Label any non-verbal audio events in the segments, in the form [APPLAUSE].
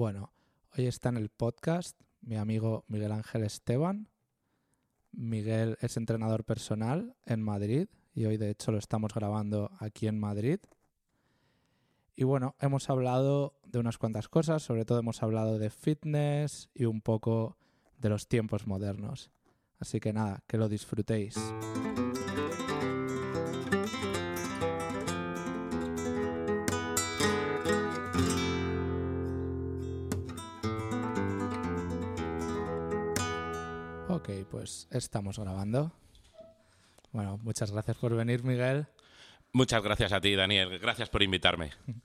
Bueno, hoy está en el podcast mi amigo Miguel Ángel Esteban. Miguel es entrenador personal en Madrid y hoy de hecho lo estamos grabando aquí en Madrid. Y bueno, hemos hablado de unas cuantas cosas, sobre todo hemos hablado de fitness y un poco de los tiempos modernos. Así que nada, que lo disfrutéis. Pues estamos grabando. Bueno, muchas gracias por venir, Miguel. Muchas gracias a ti, Daniel. Gracias por invitarme. [LAUGHS]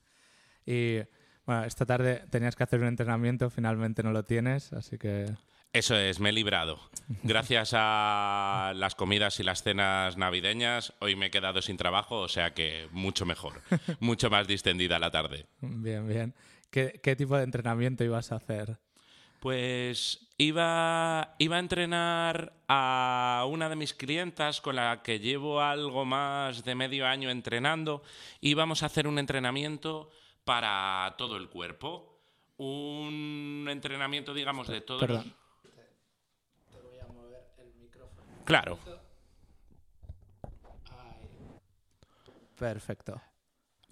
Y bueno, esta tarde tenías que hacer un entrenamiento, finalmente no lo tienes, así que... Eso es, me he librado. [LAUGHS] Gracias a las comidas y las cenas navideñas, hoy me he quedado sin trabajo, o sea que mucho mejor, [LAUGHS] mucho más distendida la tarde. Bien, bien. ¿Qué, qué tipo de entrenamiento ibas a hacer? Pues iba, iba a entrenar a una de mis clientas con la que llevo algo más de medio año entrenando. Íbamos a hacer un entrenamiento para todo el cuerpo. Un entrenamiento, digamos, de todo Perdón. Te voy a mover el micrófono. Claro. Perfecto.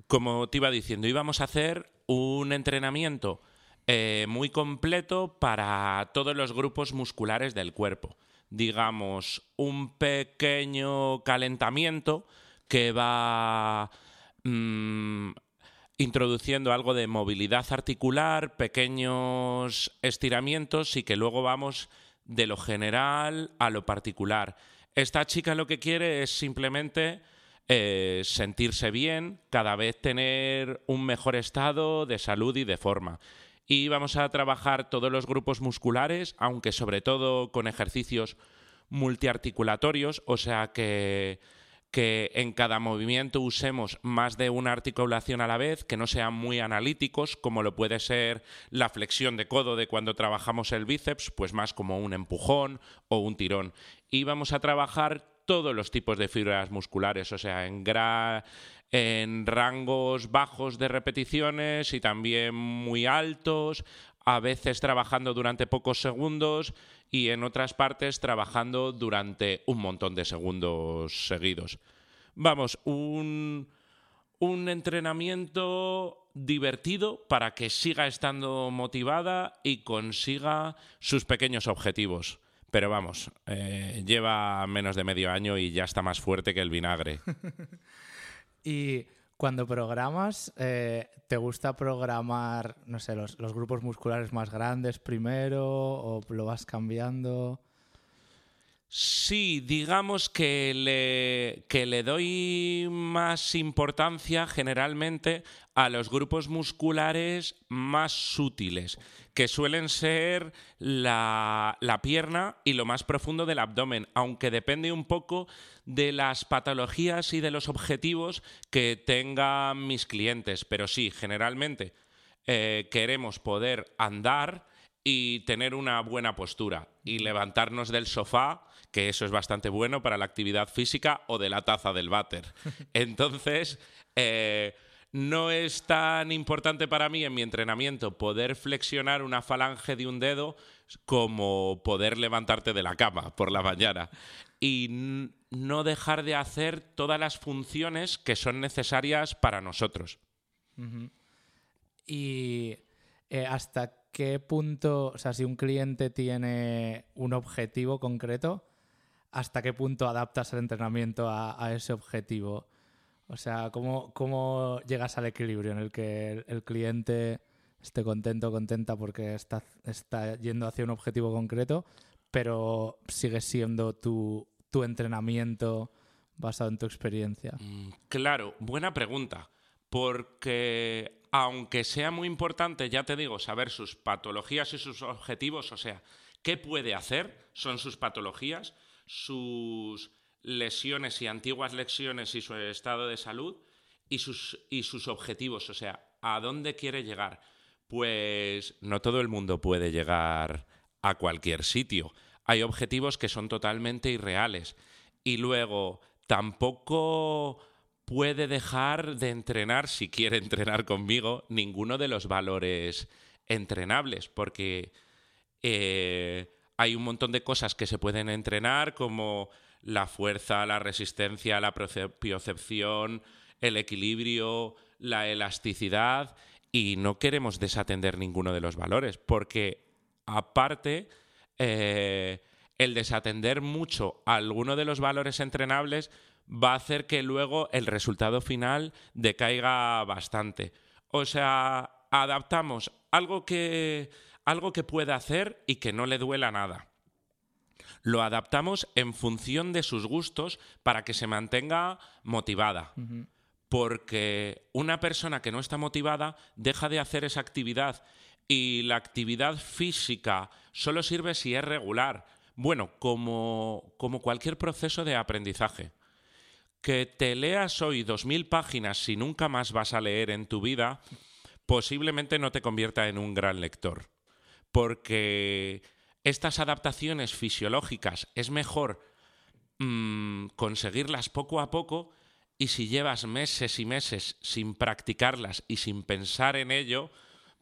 Como te iba diciendo, íbamos a hacer un entrenamiento eh, muy completo para todos los grupos musculares del cuerpo. Digamos, un pequeño calentamiento que va mm, introduciendo algo de movilidad articular, pequeños estiramientos y que luego vamos de lo general a lo particular. Esta chica lo que quiere es simplemente eh, sentirse bien, cada vez tener un mejor estado de salud y de forma. Y vamos a trabajar todos los grupos musculares, aunque sobre todo con ejercicios multiarticulatorios, o sea que que en cada movimiento usemos más de una articulación a la vez, que no sean muy analíticos, como lo puede ser la flexión de codo de cuando trabajamos el bíceps, pues más como un empujón o un tirón. Y vamos a trabajar todos los tipos de fibras musculares, o sea, en, en rangos bajos de repeticiones y también muy altos, a veces trabajando durante pocos segundos y en otras partes trabajando durante un montón de segundos seguidos. Vamos, un, entrenamiento divertido para que siga estando motivada y consiga sus pequeños objetivos. Pero vamos, eh, lleva menos de medio año y ya está más fuerte que el vinagre. [LAUGHS] y cuando programas, eh, ¿te gusta programar, no sé, los, los, grupos musculares más grandes primero o lo vas cambiando? Sí, digamos que le, que le doy más importancia generalmente a los grupos musculares más sutiles, que suelen ser la, la, pierna y lo más profundo del abdomen, aunque depende un poco de las patologías y de los objetivos que tengan mis clientes. Pero sí, generalmente eh, queremos poder andar y tener una buena postura y levantarnos del sofá, que eso es bastante bueno para la actividad física, o de la taza del váter. [LAUGHS] Entonces, eh, no es tan importante para mí en mi entrenamiento poder flexionar una falange de un dedo como poder levantarte de la cama por la mañana y no dejar de hacer todas las funciones que son necesarias para nosotros. Uh -huh. Y eh, hasta qué punto, o sea, si un cliente tiene un objetivo concreto, ¿hasta qué punto adaptas el entrenamiento a, ese objetivo? O sea, ¿cómo, ¿cómo, llegas al equilibrio en el que el, el cliente esté contento, contenta porque está, está, yendo hacia un objetivo concreto, pero sigue siendo tu, tu entrenamiento basado en tu experiencia? Claro, buena pregunta. Porque aunque sea muy importante, ya te digo, saber sus patologías y sus objetivos, o sea, qué puede hacer, son sus patologías, sus lesiones y antiguas lesiones y su estado de salud y sus, objetivos, o sea, a dónde quiere llegar. Pues no todo el mundo puede llegar a cualquier sitio. Hay objetivos que son totalmente irreales. Y luego, tampoco puede dejar de entrenar, si quiere entrenar conmigo, ninguno de los valores entrenables, porque eh, hay un montón de cosas que se pueden entrenar, como la fuerza, la resistencia, la propiocepción, el equilibrio, la elasticidad, y no queremos desatender ninguno de los valores, porque aparte, eh, el desatender mucho alguno de los valores entrenables va a hacer que luego el resultado final decaiga bastante. O sea, adaptamos algo que, algo que pueda hacer y que no le duela nada. Lo adaptamos en función de sus gustos para que se mantenga motivada. Porque una persona que no está motivada deja de hacer esa actividad y la actividad física solo sirve si es regular. Bueno, como, como cualquier proceso de aprendizaje. Que te leas hoy dos mil páginas si nunca más vas a leer en tu vida, posiblemente no te convierta en un gran lector. Porque estas adaptaciones fisiológicas es mejor mm, conseguirlas poco a poco y si llevas meses y meses sin practicarlas y sin pensar en ello,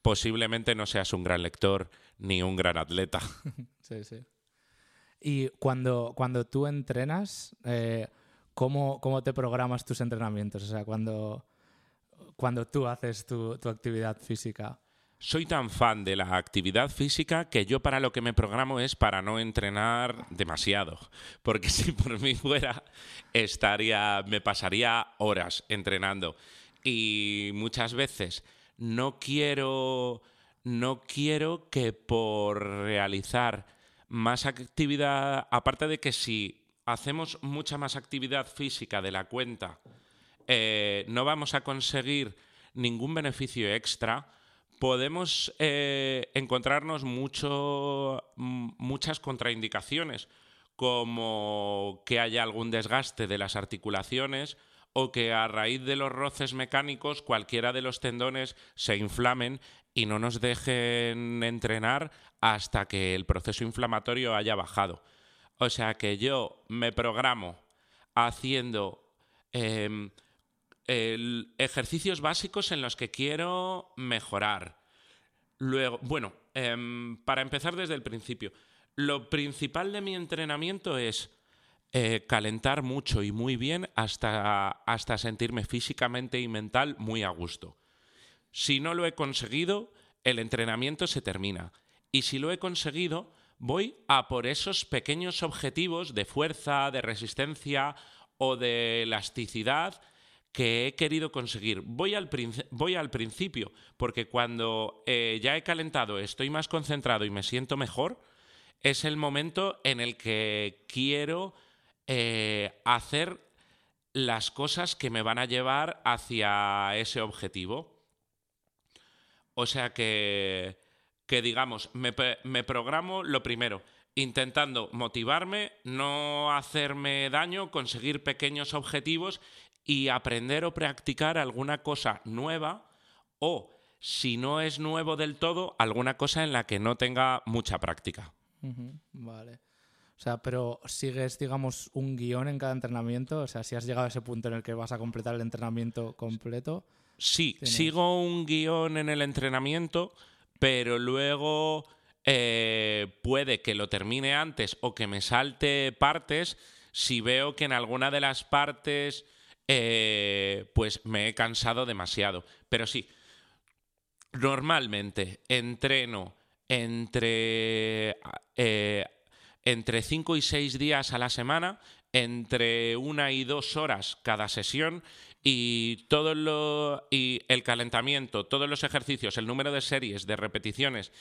posiblemente no seas un gran lector ni un gran atleta. [LAUGHS] Sí, sí. Y cuando, cuando tú entrenas, eh, ¿cómo, te programas tus entrenamientos? O sea, cuando, cuando tú haces tu, actividad física. Soy tan fan de la actividad física que yo para lo que me programo es para no entrenar demasiado. Porque [LAUGHS] si por mí fuera, estaría, me pasaría horas entrenando. Y muchas veces no quiero, no quiero que por realizar más actividad, aparte de que si hacemos mucha más actividad física de la cuenta, eh, no vamos a conseguir ningún beneficio extra, podemos eh, encontrarnos mucho, muchas contraindicaciones, como que haya algún desgaste de las articulaciones, o que a raíz de los roces mecánicos cualquiera de los tendones se inflamen y no nos dejen entrenar hasta que el proceso inflamatorio haya bajado. O sea que yo me programo haciendo em, ejercicios básicos en los que quiero mejorar. Luego, bueno, em, para empezar desde el principio, lo principal de mi entrenamiento es eh, calentar mucho y muy bien hasta, hasta sentirme físicamente y mental muy a gusto. Si no lo he conseguido, el entrenamiento se termina. Y si lo he conseguido, voy a por esos pequeños objetivos de fuerza, de resistencia o de elasticidad que he querido conseguir. Voy al, principio, porque cuando eh, ya he calentado, estoy más concentrado y me siento mejor, es el momento en el que quiero eh, hacer las cosas que me van a llevar hacia ese objetivo. O sea que, que digamos, me, me programo lo primero, intentando motivarme, no hacerme daño, conseguir pequeños objetivos y aprender o practicar alguna cosa nueva o, si no es nuevo del todo, alguna cosa en la que no tenga mucha práctica. Vale. O sea, pero sigues, digamos, un guion en cada entrenamiento. O sea, si has llegado a ese punto en el que vas a completar el entrenamiento completo. Sí, sigo un guion en el entrenamiento, pero luego eh, puede que lo termine antes o que me salte partes si veo que en alguna de las partes eh, pues me he cansado demasiado. Pero sí, normalmente entreno entre eh, entre 5 y 6 días a la semana, entre una y dos horas cada sesión y todo lo y el calentamiento, todos los ejercicios, el número de series, de repeticiones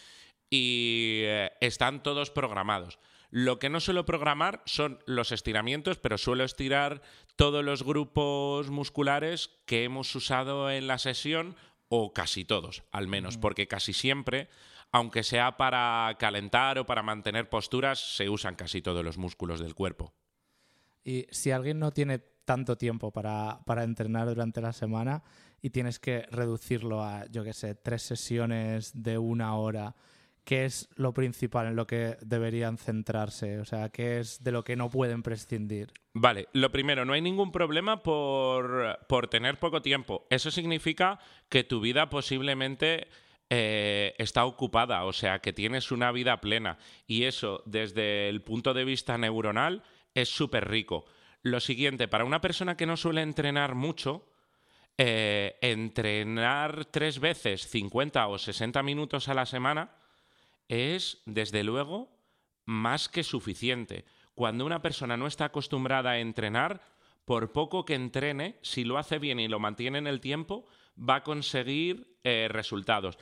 y eh, están todos programados. Lo que no suelo programar son los estiramientos, pero suelo estirar todos los grupos musculares que hemos usado en la sesión o casi todos, al menos, porque casi siempre aunque sea para calentar o para mantener posturas, se usan casi todos los músculos del cuerpo. Y si alguien no tiene tanto tiempo para, entrenar durante la semana y tienes que reducirlo a, yo qué sé, tres sesiones de una hora, ¿qué es lo principal en lo que deberían centrarse? O sea, ¿qué es de lo que no pueden prescindir? Vale, lo primero, no hay ningún problema por, por tener poco tiempo. Eso significa que tu vida posiblemente eh, está ocupada, o sea, que tienes una vida plena. Y eso, desde el punto de vista neuronal, es súper rico. Lo siguiente, para una persona que no suele entrenar mucho, eh, entrenar tres veces 50 o 60 minutos a la semana es, desde luego, más que suficiente. Cuando una persona no está acostumbrada a entrenar, por poco que entrene, si lo hace bien y lo mantiene en el tiempo, va a conseguir eh, resultados.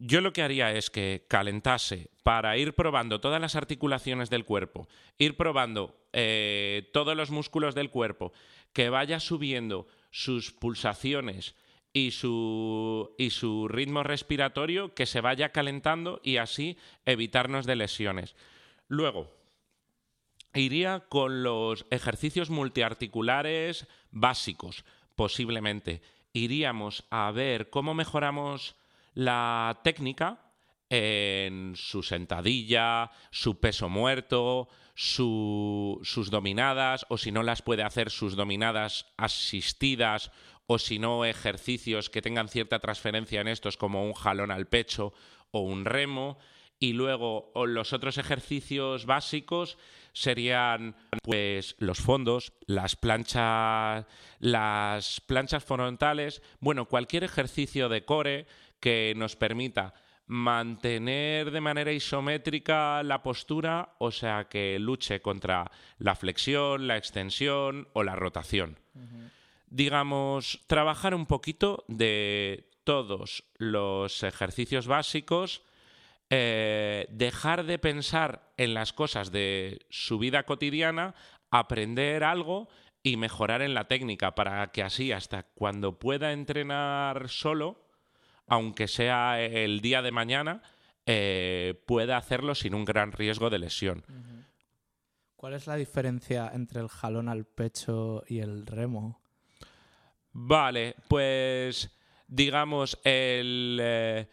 Yo lo que haría es que calentase para ir probando todas las articulaciones del cuerpo, ir probando eh, todos los músculos del cuerpo, que vaya subiendo sus pulsaciones y su, y su ritmo respiratorio, que se vaya calentando y así evitarnos de lesiones. Luego, iría con los ejercicios multiarticulares básicos, posiblemente. Iríamos a ver cómo mejoramos la técnica en su sentadilla, su peso muerto, sus dominadas, o si no las puede hacer, sus dominadas asistidas, o si no, ejercicios que tengan cierta transferencia en estos, como un jalón al pecho o un remo. Y luego los otros ejercicios básicos serían pues los fondos, las planchas, las planchas frontales, bueno, cualquier ejercicio de core que nos permita mantener de manera isométrica la postura, o sea, que luche contra la flexión, la extensión o la rotación. Digamos, trabajar un poquito de todos los ejercicios básicos, eh, dejar de pensar en las cosas de su vida cotidiana, aprender algo y mejorar en la técnica para que así hasta cuando pueda entrenar solo, aunque sea el día de mañana, eh, pueda hacerlo sin un gran riesgo de lesión. ¿Cuál es la diferencia entre el jalón al pecho y el remo? Vale, pues digamos el... Eh,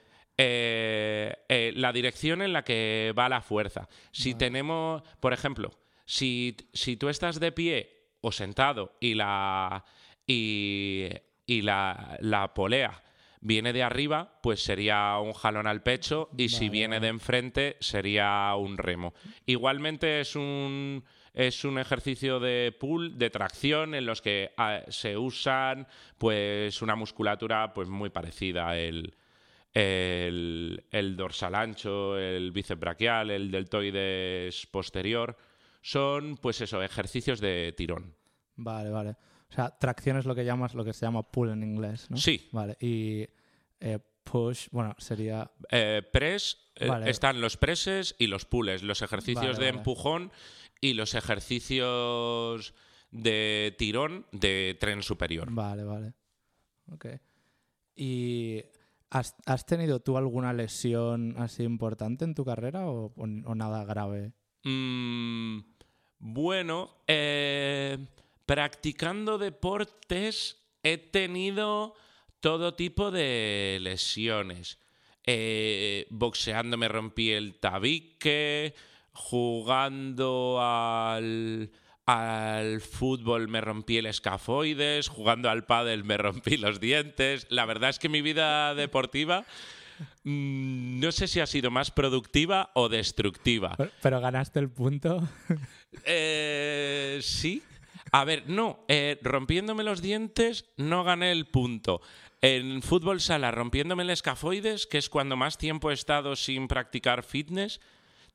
eh, la dirección en la que va la fuerza. Si tenemos, por ejemplo, si, si, tú estás de pie o sentado y la, y, y la, la polea viene de arriba, pues sería un jalón al pecho y si viene de enfrente sería un remo. Igualmente es un es un ejercicio de pull, de tracción, en los que ah, se usan pues una musculatura pues muy parecida el, el, dorsal ancho, el bíceps braquial, el deltoides posterior. Son pues eso, ejercicios de tirón. Vale, vale. O sea, tracción es lo que llamas, lo que se llama pull en inglés, ¿no? Sí. Vale. Y eh, push, bueno, sería. Eh, press, eh, están los presses y los pulls, los ejercicios de empujón y los ejercicios de tirón de tren superior. Vale, vale. Ok. ¿Y has, tenido tú alguna lesión así importante en tu carrera o, nada grave? Mm, bueno, eh practicando deportes he tenido todo tipo de lesiones. Eh, boxeando me rompí el tabique, jugando al, al fútbol me rompí el escafoides, jugando al pádel me rompí los dientes. La verdad es que mi vida deportiva mm, no sé si ha sido más productiva o destructiva. Pero, ganaste el punto. Eh, sí, a ver, no, eh, rompiéndome los dientes no gané el punto. En fútbol sala, rompiéndome el escafoides, que es cuando más tiempo he estado sin practicar fitness,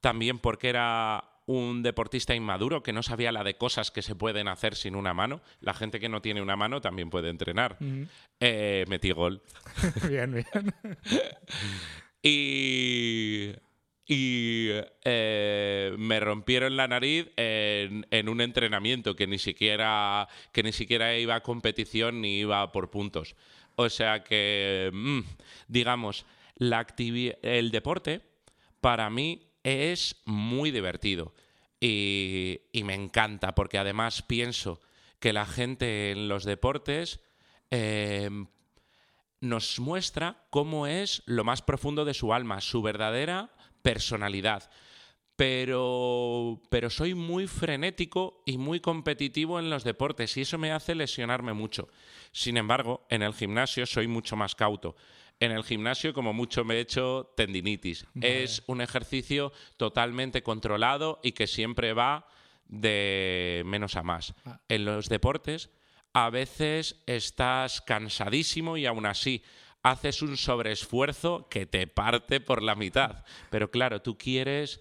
también porque era un deportista inmaduro que no sabía la de cosas que se pueden hacer sin una mano. La gente que no tiene una mano también puede entrenar. Eh, metí gol. [LAUGHS] bien, bien. [LAUGHS] y y eh, me rompieron la nariz en, un entrenamiento que ni siquiera que ni siquiera iba a competición ni iba por puntos. O sea que, mm, digamos, la el deporte para mí es muy divertido y, me encanta porque además pienso que la gente en los deportes em, nos muestra cómo es lo más profundo de su alma, su verdadera personalidad. Pero, pero soy muy frenético y muy competitivo en los deportes y eso me hace lesionarme mucho. Sin embargo, en el gimnasio soy mucho más cauto. en el gimnasio como mucho me he hecho tendinitis. Es un ejercicio totalmente controlado y que siempre va de menos a más. Ah. En los deportes a veces estás cansadísimo y aún así haces un sobreesfuerzo que te parte por la mitad. Pero claro, tú quieres...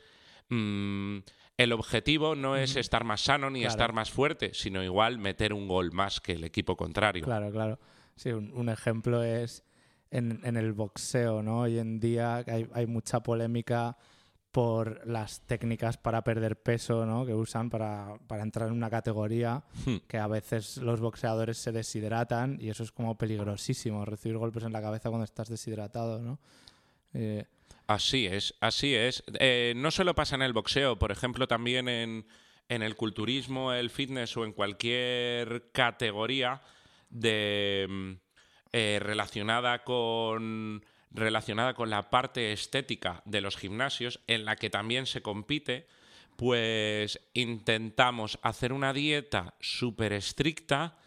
mm, el objetivo no es estar más sano ni Claro. estar más fuerte, sino igual meter un gol más que el equipo contrario. Claro, claro. Sí, un, un ejemplo es en, en el boxeo, ¿no? Hoy en día hay, hay mucha polémica por las técnicas para perder peso, ¿no? Que usan para, para entrar en una categoría Hmm. que a veces los boxeadores se deshidratan y eso es como peligrosísimo, recibir golpes en la cabeza cuando estás deshidratado, ¿no? Eh, Así es, así es. Eh, no solo pasa en el boxeo, por ejemplo, también en, en el culturismo, el fitness o en cualquier categoría de mm, eh, relacionada con relacionada con la parte estética de los gimnasios, en la que también se compite, pues intentamos hacer una dieta súper estricta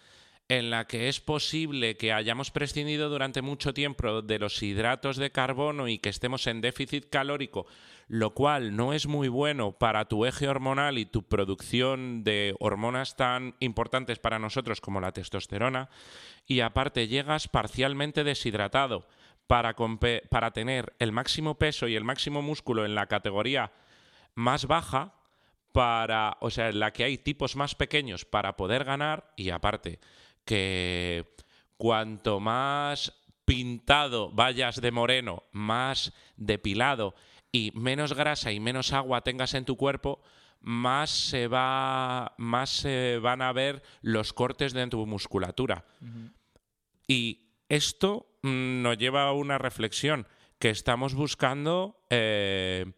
en la que es posible que hayamos prescindido durante mucho tiempo de los hidratos de carbono y que estemos en déficit calórico, lo cual no es muy bueno para tu eje hormonal y tu producción de hormonas tan importantes para nosotros como la testosterona, y aparte llegas parcialmente deshidratado para, tener el máximo peso y el máximo músculo en la categoría más baja para, o sea, en la que hay tipos más pequeños para poder ganar y aparte que cuanto más pintado vayas de moreno, más depilado y menos grasa y menos agua tengas en tu cuerpo, más se va más se van a ver los cortes de tu musculatura. Y esto nos lleva a una reflexión que estamos buscando eh,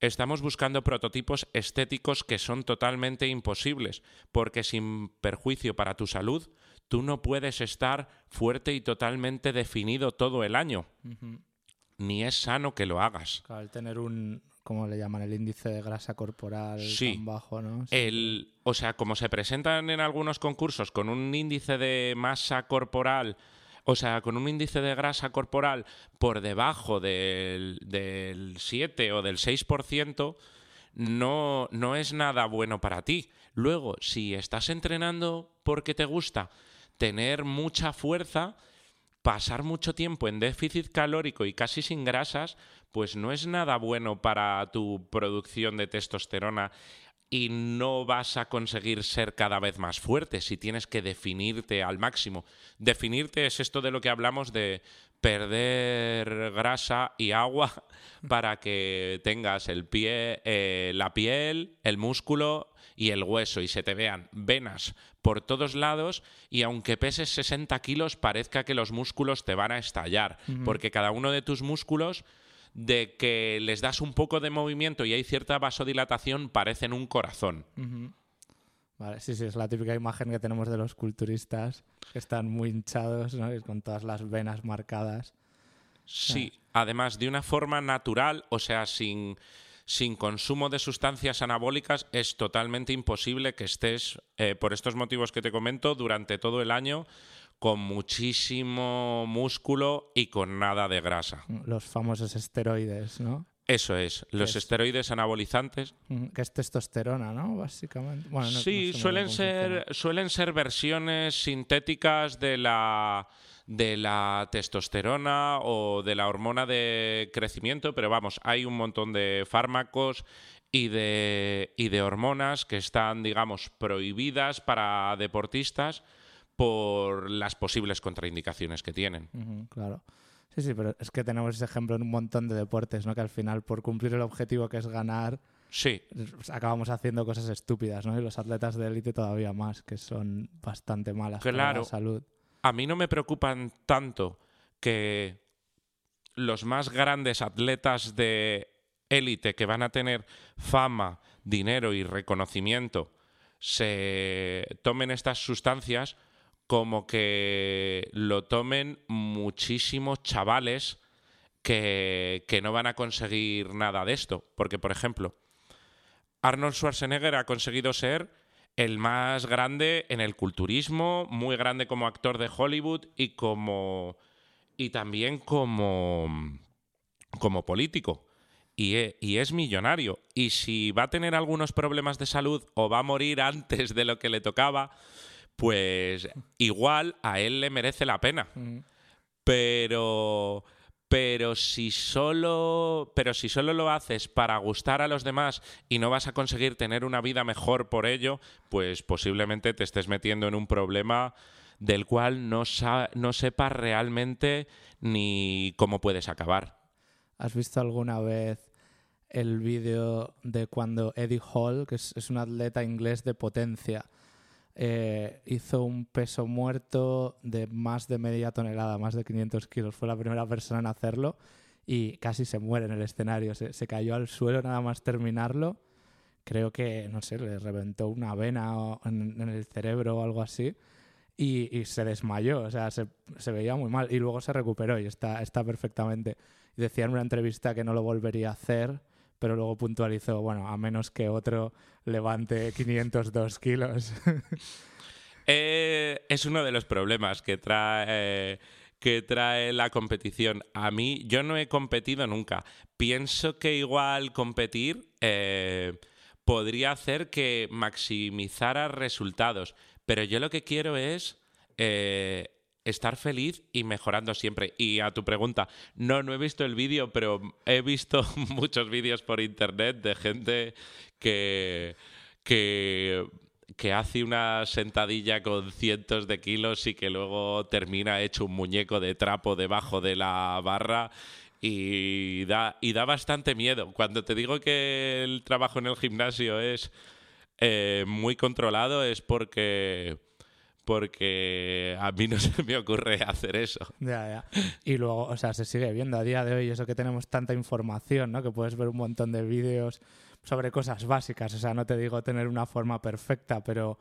estamos buscando prototipos estéticos que son totalmente imposibles, porque sin perjuicio para tu salud, tú no puedes estar fuerte y totalmente definido todo el año. Ni es sano que lo hagas. claro, el tener un, ¿cómo le llaman? El índice de grasa corporal Sí. tan bajo, ¿no? Sí. El, o sea, como se presentan en algunos concursos con un índice de masa corporal, o sea, con un índice de grasa corporal por debajo del, del 7 o del 6%, no, no es nada bueno para ti. Luego, si estás entrenando porque te gusta tener mucha fuerza, pasar mucho tiempo en déficit calórico y casi sin grasas, pues no es nada bueno para tu producción de testosterona y no vas a conseguir ser cada vez más fuerte si tienes que definirte al máximo. Definirte es esto de lo que hablamos de perder grasa y agua [LAUGHS] para que tengas el pie, eh, la piel, el músculo y el hueso y se te vean venas por todos lados y aunque peses 60 kilos parezca que los músculos te van a estallar porque cada uno de tus músculos de que les das un poco de movimiento y hay cierta vasodilatación parecen un corazón. Vale, sí, sí, es la típica imagen que tenemos de los culturistas que están muy hinchados, ¿no? Y con todas las venas marcadas. Sí, además de una forma natural, o sea, sin, sin consumo de sustancias anabólicas, es totalmente imposible que estés, eh, por estos motivos que te comento, durante todo el año con muchísimo músculo y con nada de grasa. Los famosos esteroides, ¿no? Eso es, los Es- esteroides anabolizantes Ujú, Que es testosterona, ¿no? Básicamente. Bueno, no- sí, suelen ser, suelen ser versiones sintéticas de la, de la testosterona o de la hormona de crecimiento, pero vamos, hay un montón de fármacos y de, y de hormonas que están, digamos, prohibidas para deportistas por las posibles contraindicaciones que tienen. Claro. Sí, sí, pero es que tenemos ese ejemplo en un montón de deportes, ¿no? Que al final, por cumplir el objetivo que es ganar, Sí, acabamos haciendo cosas estúpidas, ¿no? Y los atletas de élite todavía más, que son bastante malas para Claro. la salud. a mí no me preocupan tanto que los más grandes atletas de élite que van a tener fama, dinero y reconocimiento se tomen estas sustancias como que lo tomen muchísimos chavales que, que no van a conseguir nada de esto. Porque, por ejemplo, Arnold Schwarzenegger ha conseguido ser el más grande en el culturismo, muy grande como actor de Hollywood y como y también como, como político. Y, e- y es millonario. Y si va a tener algunos problemas de salud o va a morir antes de lo que le tocaba, pues igual a él le merece la pena. Pero pero si solo pero si solo lo haces para gustar a los demás y no vas a conseguir tener una vida mejor por ello, pues posiblemente te estés metiendo en un problema del cual no, sa- no sepas realmente ni cómo puedes acabar. ¿Has visto alguna vez el vídeo de cuando Eddie Hall, que es, es un atleta inglés de potencia, eh, hizo un peso muerto de más de media tonelada, más de 500 kilos? Fue la primera persona en hacerlo y casi se muere en el escenario. Se, se cayó al suelo nada más terminarlo. Creo que, no sé, le reventó una vena en, en el cerebro o algo así. Y, y se desmayó, o sea, se, se veía muy mal. Y luego se recuperó y está, está perfectamente. Decía en una entrevista que no lo volvería a hacer, pero luego puntualizó, bueno, a menos que otro levante 502 kilos. [LAUGHS] Eh, es uno de los problemas que trae, que trae la competición. A mí, yo no he competido nunca. Pienso que igual competir eh, podría hacer que maximizara resultados. Pero yo lo que quiero es eh, estar feliz y mejorando siempre. Y a tu pregunta, no, no he visto el vídeo, pero he visto [LAUGHS] muchos vídeos por internet de gente que, que, que hace una sentadilla con cientos de kilos y que luego termina hecho un muñeco de trapo debajo de la barra. Y da, y da bastante miedo. Cuando te digo que el trabajo en el gimnasio es eh, muy controlado, es porque porque a mí no [LAUGHS] se me ocurre hacer eso. Ya, ya. Y luego, o sea, se sigue viendo a día de hoy eso que tenemos tanta información, ¿no? Que puedes ver un montón de vídeos sobre cosas básicas. O sea, no te digo tener una forma perfecta, pero,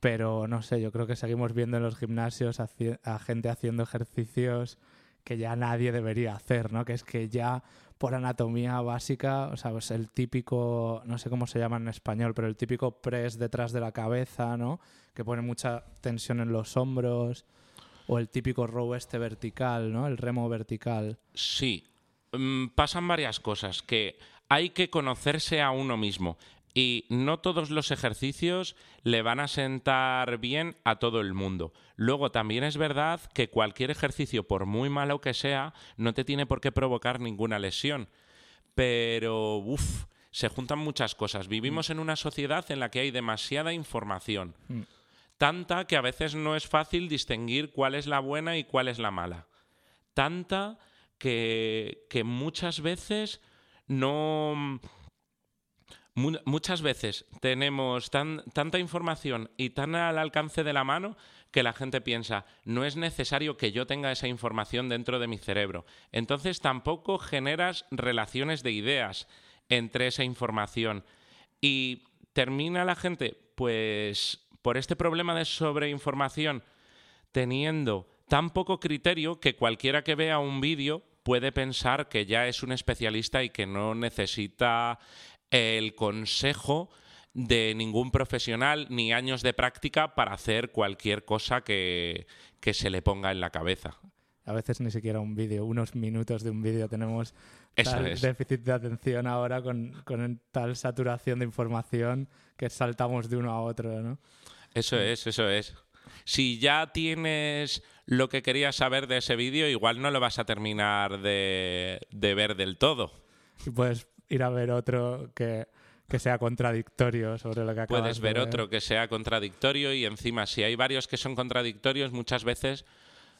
pero no sé, yo creo que seguimos viendo en los gimnasios haci- a gente haciendo ejercicios que ya nadie debería hacer, ¿no? Que es que ya por anatomía básica, o sea, pues el típico, no sé cómo se llama en español, pero el típico press detrás de la cabeza, ¿no? Que pone mucha tensión en los hombros. O el típico row este vertical, ¿no? El remo vertical. Sí, mm, pasan varias cosas, que hay que conocerse a uno mismo y no todos los ejercicios le van a sentar bien a todo el mundo. Luego también es verdad que cualquier ejercicio, por muy malo que sea, no te tiene por qué provocar ninguna lesión. Pero, uff, se juntan muchas cosas. Vivimos en una sociedad en la que hay demasiada información. Tanta que a veces no es fácil distinguir cuál es la buena y cuál es la mala. Tanta que, que muchas veces no... mu- muchas veces tenemos tan- tanta información y tan al alcance de la mano que la gente piensa, no es necesario que yo tenga esa información dentro de mi cerebro. Entonces tampoco generas relaciones de ideas entre esa información. Y termina la gente, pues, por este problema de sobreinformación, teniendo tan poco criterio que cualquiera que vea un vídeo puede pensar que ya es un especialista y que no necesita el consejo de ningún profesional ni años de práctica para hacer cualquier cosa que, que se le ponga en la cabeza. A veces ni siquiera un vídeo, unos minutos de un vídeo. Tenemos Eso tal es. déficit de atención ahora con, con tal saturación de información que saltamos de uno a otro, ¿no? Eso es, eso es. Si ya tienes lo que querías saber de ese vídeo, igual no lo vas a terminar de, de ver del todo. Y puedes ir a ver otro que, que sea contradictorio sobre lo que acabas Puedes de ver otro que sea contradictorio y encima si hay varios que son contradictorios, muchas veces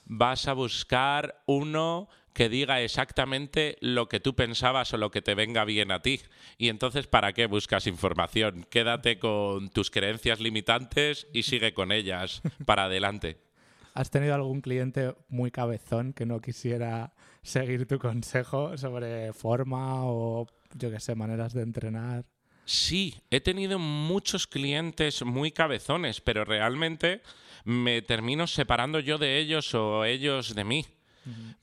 vas a buscar uno que diga exactamente lo que tú pensabas o lo que te venga bien a ti. Y entonces, ¿para qué buscas información? Quédate con tus creencias limitantes y sigue con ellas para adelante. ¿Has tenido algún cliente muy cabezón que no quisiera seguir tu consejo sobre forma o, yo qué sé, maneras de entrenar? Sí, he tenido muchos clientes muy cabezones, pero realmente me termino separando yo de ellos o ellos de mí.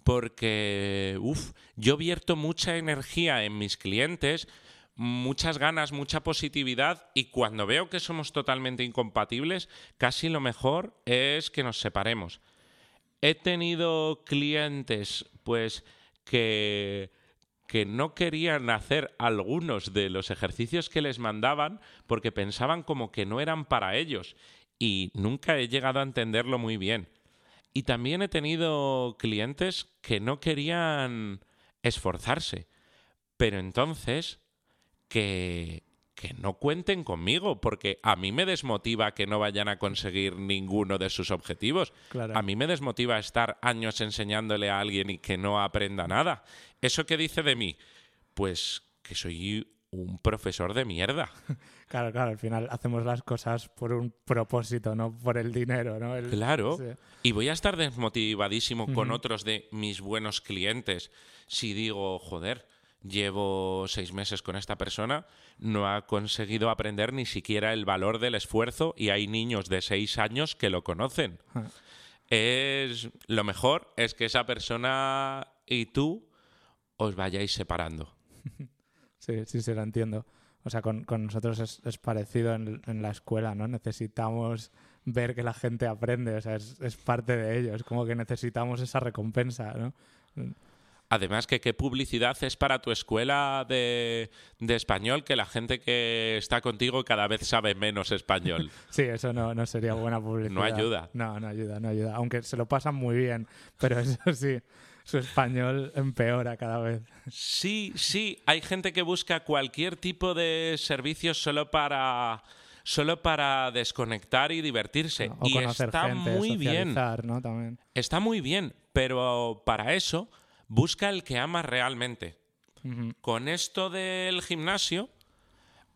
Porque, uff, yo vierto mucha energía en mis clientes, muchas ganas, mucha positividad y cuando veo que somos totalmente incompatibles, casi lo mejor es que nos separemos. he tenido clientes, pues, que que no querían hacer algunos de los ejercicios que les mandaban porque pensaban como que no eran para ellos y nunca he llegado a entenderlo muy bien. Y también he tenido clientes que no querían esforzarse, pero entonces que, que no cuenten conmigo, porque a mí me desmotiva que no vayan a conseguir ninguno de sus objetivos. A mí me desmotiva estar años enseñándole a alguien y que no aprenda nada. ¿Eso qué dice de mí? Pues que soy un profesor de mierda. [LAUGHS] Claro, claro, al final hacemos las cosas por un propósito, no por el dinero, ¿no? claro. Y voy a estar desmotivadísimo con otros de mis buenos clientes si digo, joder, llevo seis meses con esta persona, no ha conseguido aprender ni siquiera el valor del esfuerzo y hay niños de seis años que lo conocen. [LAUGHS] Es lo mejor es que esa persona y tú os vayáis separando. [LAUGHS] Sí, sí, sí, lo entiendo. O sea, con, nosotros es, parecido en, la escuela, ¿no? Necesitamos ver que la gente aprende, o sea, es, es parte de ello, es como que necesitamos esa recompensa, ¿no? Además, que qué publicidad es para tu escuela de, español que la gente que está contigo cada vez sabe menos español. [LAUGHS] sí, eso no, no sería buena publicidad. No ayuda. No, no ayuda, no ayuda. Aunque se lo pasan muy bien, pero eso [LAUGHS] sí, su español empeora cada vez. Sí, sí, hay gente que busca cualquier tipo de servicio solo para solo para desconectar y divertirse. y está muy bien. ¿no? También. Está muy bien, pero para eso busca el que ama realmente. Con esto del gimnasio,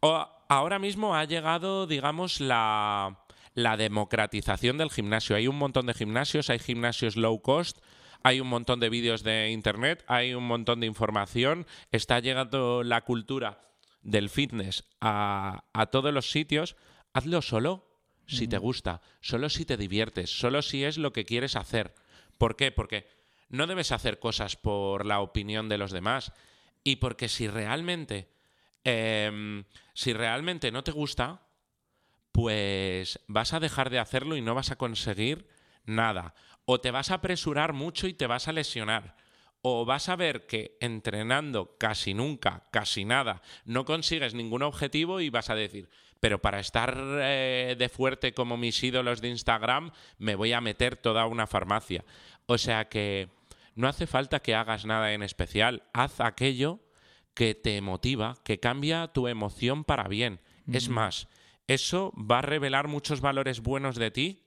ahora mismo ha llegado, digamos, la, la democratización del gimnasio. Hay un montón de gimnasios, hay gimnasios low cost, hay un montón de vídeos de internet, hay un montón de información, está llegando la cultura del fitness a, a todos los sitios. Hazlo solo si te gusta, solo si te diviertes, solo si es lo que quieres hacer. ¿Por qué? Porque no debes hacer cosas por la opinión de los demás y porque si realmente, em, si realmente no te gusta, pues vas a dejar de hacerlo y no vas a conseguir nada. O te vas a apresurar mucho y te vas a lesionar. O vas a ver que entrenando casi nunca, casi nada, no consigues ningún objetivo y vas a decir, pero para estar eh, de fuerte como mis ídolos de Instagram, me voy a meter toda una farmacia. O sea que no hace falta que hagas nada en especial, haz aquello que te motiva, que cambia tu emoción para bien. Es más, eso va a revelar muchos valores buenos de ti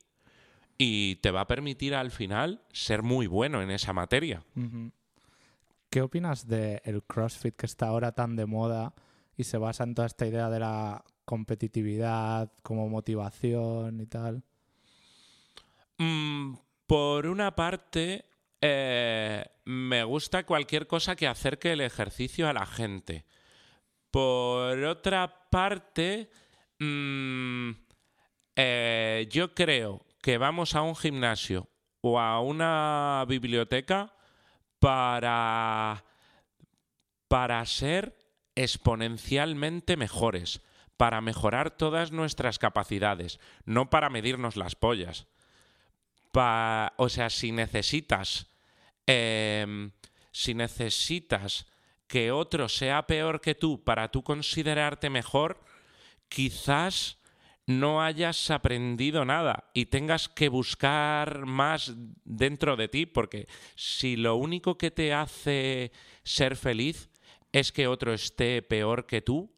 y te va a permitir al final ser muy bueno en esa materia. ¿Qué opinas del CrossFit que está ahora tan de moda y se basa en toda esta idea de la competitividad como motivación y tal? Mm, por una parte, eh, me gusta cualquier cosa que acerque el ejercicio a la gente. Por otra parte, mm, eh, yo creo que vamos a un gimnasio o a una biblioteca para, para ser exponencialmente mejores, para mejorar todas nuestras capacidades, no para medirnos las pollas. O sea, si necesitas Em, si necesitas que otro sea peor que tú para tú considerarte mejor, quizás no hayas aprendido nada y tengas que buscar más dentro de ti, porque si lo único que te hace ser feliz es que otro esté peor que tú,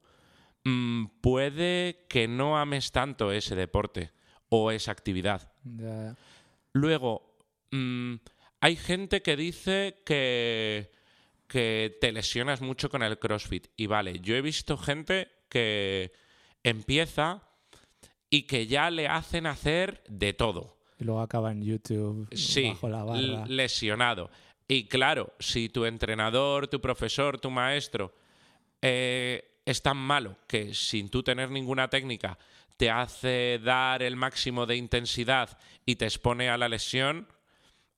mm, puede que no ames tanto ese deporte o esa actividad. Luego, mm, hay gente que dice que, que te lesionas mucho con el CrossFit. Y vale, yo he visto gente que empieza y que ya le hacen hacer de todo. Y luego acaba en YouTube bajo la barra. lesionado. Y claro, si tu entrenador, tu profesor, tu maestro eh, es tan malo que sin tú tener ninguna técnica te hace dar el máximo de intensidad y te expone a la lesión,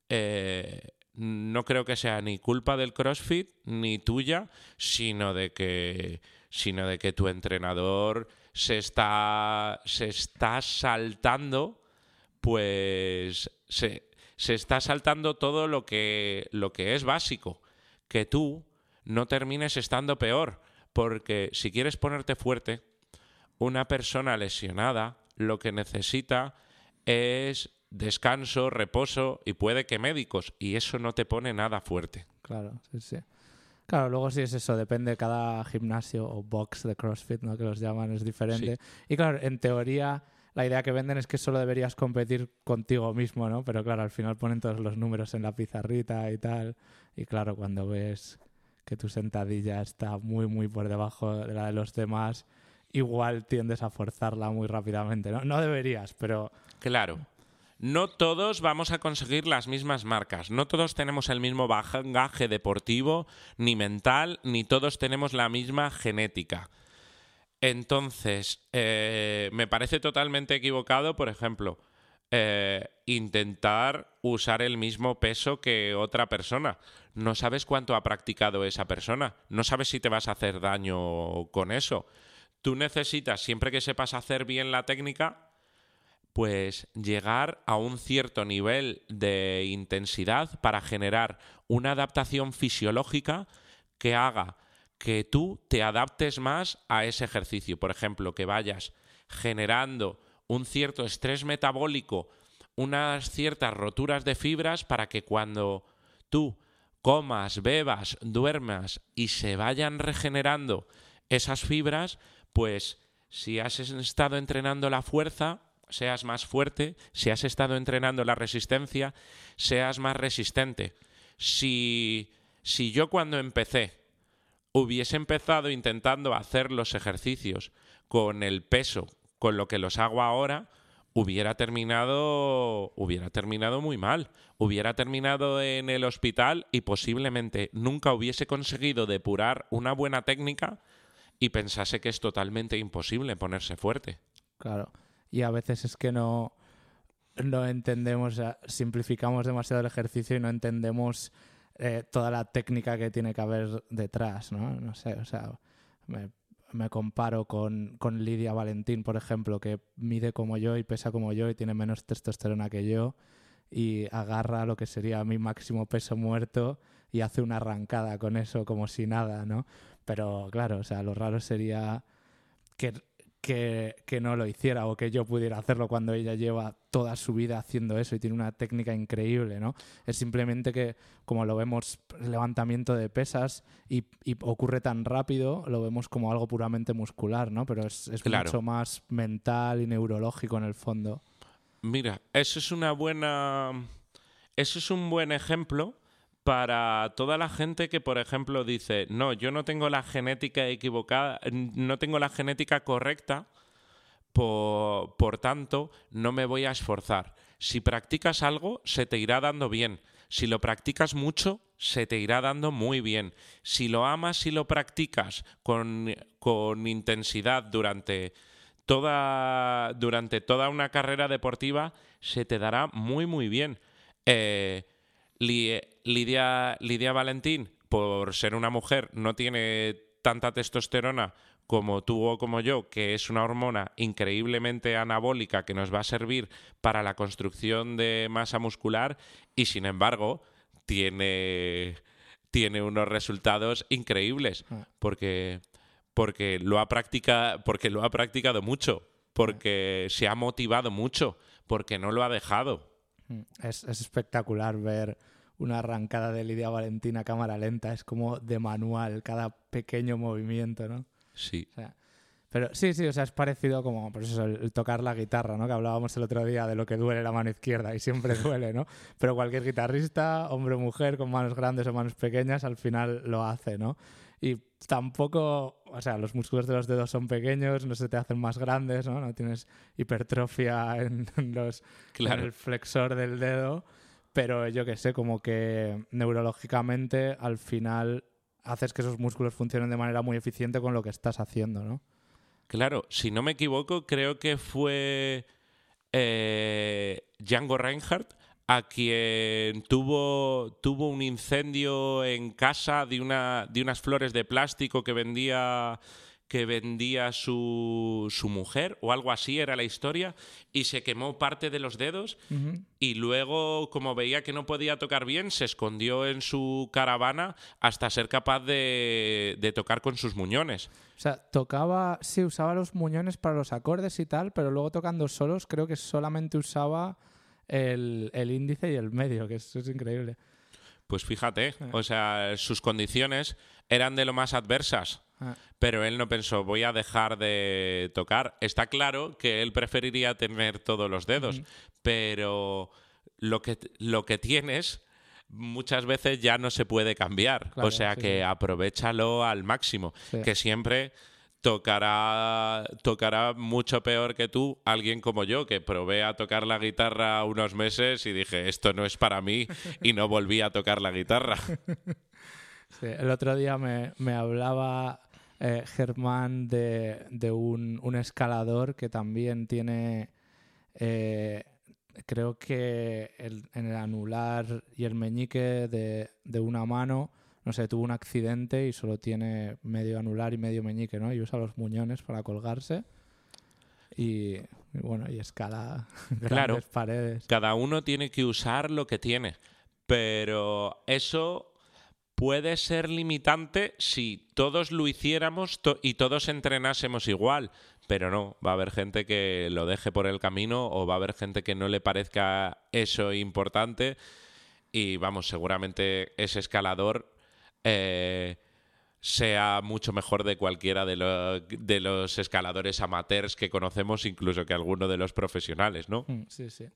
eh, no creo que sea ni culpa del CrossFit ni tuya, sino de que, sino de que tu entrenador se está, se está saltando, pues se, se está saltando todo lo que, lo que es básico. Que tú no termines estando peor. Porque si quieres ponerte fuerte, una persona lesionada lo que necesita es descanso, reposo y puede que médicos. Y eso no te pone nada fuerte. Claro, sí, sí. Claro, luego sí es eso, depende, cada gimnasio o box de CrossFit, ¿no? que los llaman, es diferente. Y claro, en teoría la idea que venden es que solo deberías competir contigo mismo, ¿no? Pero claro, al final ponen todos los números en la pizarrita y tal. Y claro, cuando ves que tu sentadilla está muy, muy por debajo de la de los demás, igual tiendes a forzarla muy rápidamente, ¿no? No deberías, pero... Claro no todos vamos a conseguir las mismas marcas, no todos tenemos el mismo bagaje deportivo, ni mental, ni todos tenemos la misma genética. Entonces, eh, me parece totalmente equivocado, por ejemplo, eh, intentar usar el mismo peso que otra persona. No sabes cuánto ha practicado esa persona, no sabes si te vas a hacer daño con eso. Tú necesitas, siempre que sepas hacer bien la técnica, pues llegar a un cierto nivel de intensidad para generar una adaptación fisiológica que haga que tú te adaptes más a ese ejercicio. Por ejemplo, que vayas generando un cierto estrés metabólico, unas ciertas roturas de fibras para que cuando tú comas, bebas, duermas y se vayan regenerando esas fibras, pues si has estado entrenando la fuerza, seas más fuerte, si has estado entrenando la resistencia, seas más resistente. Si, si yo cuando empecé hubiese empezado intentando hacer los ejercicios con el peso con lo que los hago ahora, hubiera terminado hubiera terminado muy mal, hubiera terminado en el hospital y posiblemente nunca hubiese conseguido depurar una buena técnica y pensase que es totalmente imposible ponerse fuerte. Claro y a veces es que no, no entendemos, simplificamos demasiado el ejercicio y no entendemos eh, toda la técnica que tiene que haber detrás, ¿no? No sé, o sea, me, me comparo con, con, Lidia Valentín, por ejemplo, que mide como yo y pesa como yo y tiene menos testosterona que yo y agarra lo que sería mi máximo peso muerto y hace una arrancada con eso como si nada, ¿no? Pero claro, o sea, lo raro sería que que, no lo hiciera o que yo pudiera hacerlo cuando ella lleva toda su vida haciendo eso y tiene una técnica increíble, ¿no? Es simplemente que, como lo vemos, levantamiento de pesas y, ocurre tan rápido, lo vemos como algo puramente muscular, ¿no? Pero es, mucho más mental y neurológico en el fondo. Mira, eso es una buena... Eso es un buen ejemplo para toda la gente que, por ejemplo, dice, no, yo no tengo la genética equivocada, no tengo la genética correcta, por, por, tanto, no me voy a esforzar. Si practicas algo, se te irá dando bien. Si lo practicas mucho, se te irá dando muy bien. Si lo amas y lo practicas con, con intensidad durante toda, durante toda una carrera deportiva, se te dará muy, muy bien. Eh, Lidia, Lidia Valentín, por ser una mujer, no tiene tanta testosterona como tú o como yo, que es una hormona increíblemente anabólica que nos va a servir para la construcción de masa muscular y sin embargo tiene, tiene unos resultados increíbles ah. porque, porque, lo ha porque lo ha practicado mucho, porque se ha motivado mucho, porque no lo ha dejado. Mm, es, es espectacular ver una arrancada de Lidia Valentina a cámara lenta, es como de manual, cada pequeño movimiento, ¿no? Sí. pero sí, sí, o sea, es parecido como pues eso, el, tocar la guitarra, ¿no? Que hablábamos el otro día de lo que duele la mano izquierda y siempre [LAUGHS] duele, ¿no? Pero cualquier guitarrista, hombre o mujer, con manos grandes o manos pequeñas, al final lo hace, ¿no? Y tampoco, o sea, los músculos de los dedos son pequeños, no se te hacen más grandes, ¿no? No tienes hipertrofia en, [LAUGHS] los, en el flexor del dedo pero yo que sé, como que neurológicamente al final haces que esos músculos funcionen de manera muy eficiente con lo que estás haciendo, ¿no? Claro, si no me equivoco, creo que fue eh, Django Reinhardt a quien tuvo, tuvo un incendio en casa de, una, de unas flores de plástico que vendía que vendía su, su mujer o algo así era la historia y se quemó parte de los dedos y luego como veía que no podía tocar bien se escondió en su caravana hasta ser capaz de, de tocar con sus muñones. O sea, tocaba, sí, usaba los muñones para los acordes y tal, pero luego tocando solos creo que solamente usaba el, el índice y el medio, que eso es increíble. Pues fíjate, o sea, sus condiciones eran de lo más adversas. Ah. Pero él no pensó, voy a dejar de tocar. Está claro que él preferiría tener todos los dedos, pero lo que, lo que tienes muchas veces ya no se puede cambiar. o sea que aprovechalo al máximo, que siempre tocará, tocará mucho peor que tú alguien como yo, que probé a tocar la guitarra unos meses y dije, esto no es para mí [LAUGHS] y no volví a tocar la guitarra. [LAUGHS] el otro día me, me hablaba eh, Germán de, de un, un, escalador que también tiene, eh, creo que el, en el anular y el meñique de, de, una mano, no sé, tuvo un accidente y solo tiene medio anular y medio meñique, ¿no? Y usa los muñones para colgarse. Y, bueno, y escala [LAUGHS] grandes paredes. Cada uno tiene que usar lo que tiene. Pero eso puede ser limitante si todos lo hiciéramos y todos entrenásemos igual, pero no, va a haber gente que lo deje por el camino o va a haber gente que no le parezca eso importante y vamos, seguramente ese escalador eh, sea mucho mejor de cualquiera de, de, los escaladores amateurs que conocemos, incluso que alguno de los profesionales, ¿no? Mm, sí, sí.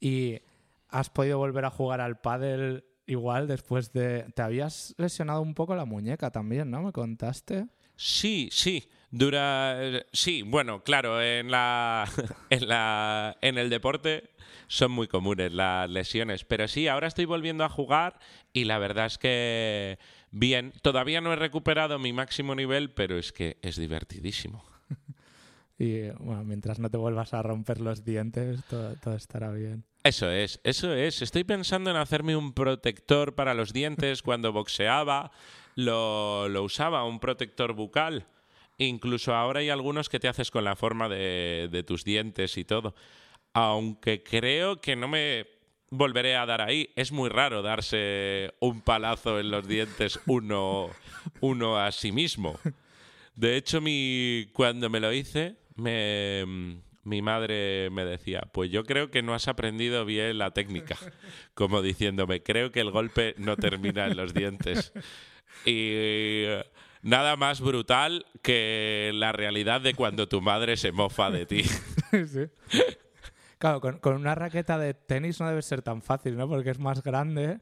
¿Y has podido volver a jugar al pádel igual después de... Te habías lesionado un poco la muñeca también, ¿no? ¿Me contaste? Sí, sí. Dura... Sí, bueno, claro, en la... [LAUGHS] en la... en el deporte son muy comunes las lesiones. Pero sí, ahora estoy volviendo a jugar y la verdad es que... Bien, todavía no he recuperado mi máximo nivel, pero es que es divertidísimo. [LAUGHS] y bueno, mientras no te vuelvas a romper los dientes, todo estará bien. Eso es, eso es. Estoy pensando en hacerme un protector para los dientes. [LAUGHS] Cuando boxeaba, lo, usaba, un protector bucal. Incluso ahora hay algunos que te haces con la forma de, tus dientes y todo. Aunque creo que no me volveré a dar ahí. Es muy raro darse un palazo en los dientes uno, uno a sí mismo. De hecho, mi, cuando me lo hice, mi madre me decía, pues yo creo que no has aprendido bien la técnica, como diciéndome, creo que el golpe no termina en los dientes. Y nada más brutal que la realidad de cuando tu madre se mofa de ti. [LAUGHS] Claro, con, una raqueta de tenis no debe ser tan fácil, ¿no? Porque es más grande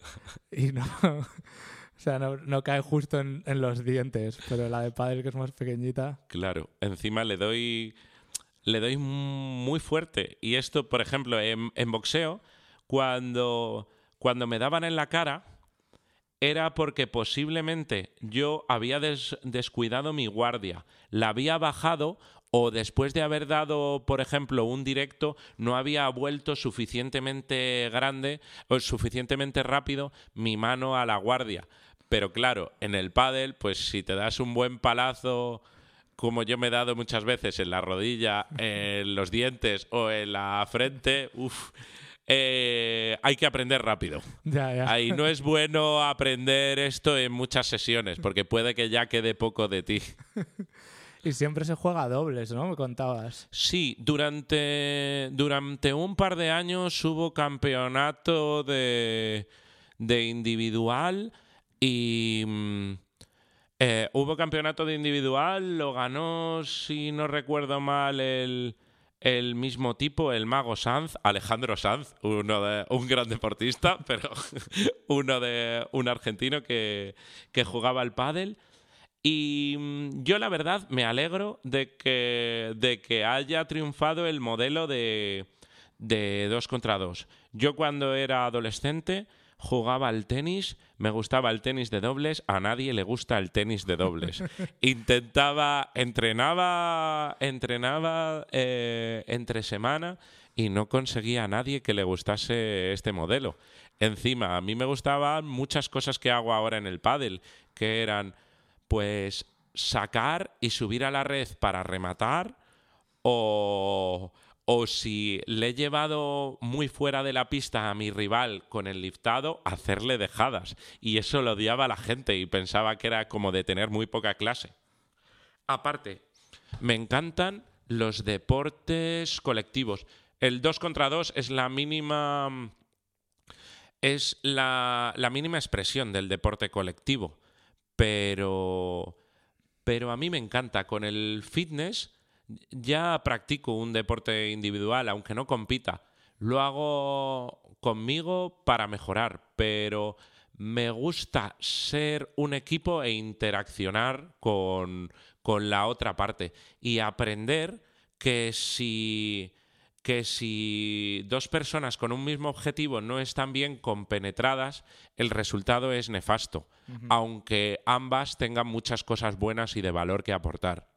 y no... [LAUGHS] O sea, no, cae justo en, en, los dientes, pero la de padre que es más pequeñita. Claro, encima le doy le doy muy fuerte. Y esto, por ejemplo, en, boxeo, cuando, cuando me daban en la cara, era porque posiblemente yo había descuidado mi guardia, la había bajado o después de haber dado, por ejemplo, un directo, no había vuelto suficientemente grande o suficientemente rápido mi mano a la guardia. Pero claro, en el pádel, pues si te das un buen palazo como yo me he dado muchas veces en la rodilla, en los dientes o en la frente, uff, eh, hay que aprender rápido. Ahí no es bueno aprender esto en muchas sesiones, porque puede que ya quede poco de ti. [LAUGHS] Y siempre se juega a dobles, ¿no? Me contabas. Sí, durante, durante un par de años hubo campeonato de, de individual y... Mm, eh, hubo campeonato de individual, lo ganó, si no recuerdo mal, el, mismo tipo, el mago Sanz, Alejandro Sanz, uno de, un gran deportista, [LAUGHS] pero [LAUGHS] uno de un argentino que, jugaba al pádel. Y mm, yo la verdad me alegro de que, de que haya triunfado el modelo de, de dos contra dos. Yo cuando era adolescente jugaba al tenis, me gustaba el tenis de dobles, a nadie le gusta el tenis de dobles. [LAUGHS] Intentaba, entrenaba, entrenaba eh, entre semana y no conseguía a nadie que le gustase este modelo. Encima, a mí me gustaban muchas cosas que hago ahora en el pádel, que eran, pues, sacar y subir a la red para rematar o, o si le he llevado muy fuera de la pista a mi rival con el liftado, hacerle dejadas. Y eso lo odiaba a la gente y pensaba que era como de tener muy poca clase. Aparte, me encantan los deportes colectivos. El 2 contra 2 es la mínima. Es la, la mínima expresión del deporte colectivo. Pero. Pero a mí me encanta. Con el fitness ya practico un deporte individual, aunque no compita. Lo hago conmigo para mejorar, pero me gusta ser un equipo e interaccionar con, con la otra parte y aprender que si que si dos personas con un mismo objetivo no están bien compenetradas, el resultado es nefasto, aunque ambas tengan muchas cosas buenas y de valor que aportar.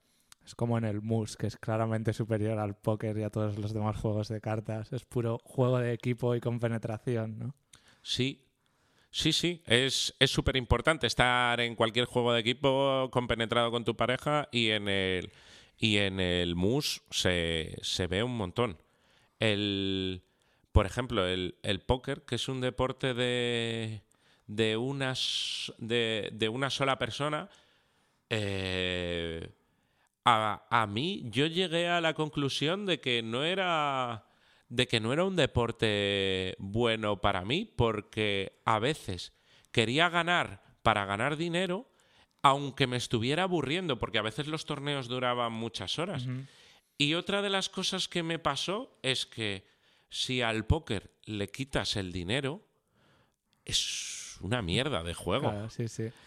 Es como en el MUS, que es claramente superior al póker y a todos los demás juegos de cartas. Es puro juego de equipo y con penetración, ¿no? Sí, sí, sí. Es súper importante estar en cualquier juego de equipo compenetrado con tu pareja y en el, y en el MUS se, ve un montón. El, por ejemplo, el, el póker, que es un deporte de, de, unas, de, de una sola persona, eh, a, mí yo llegué a la conclusión de que no era de que no era un deporte bueno para mí porque a veces quería ganar para ganar dinero aunque me estuviera aburriendo porque a veces los torneos duraban muchas horas. Y otra de las cosas que me pasó es que si al póker le quitas el dinero es una mierda de juego.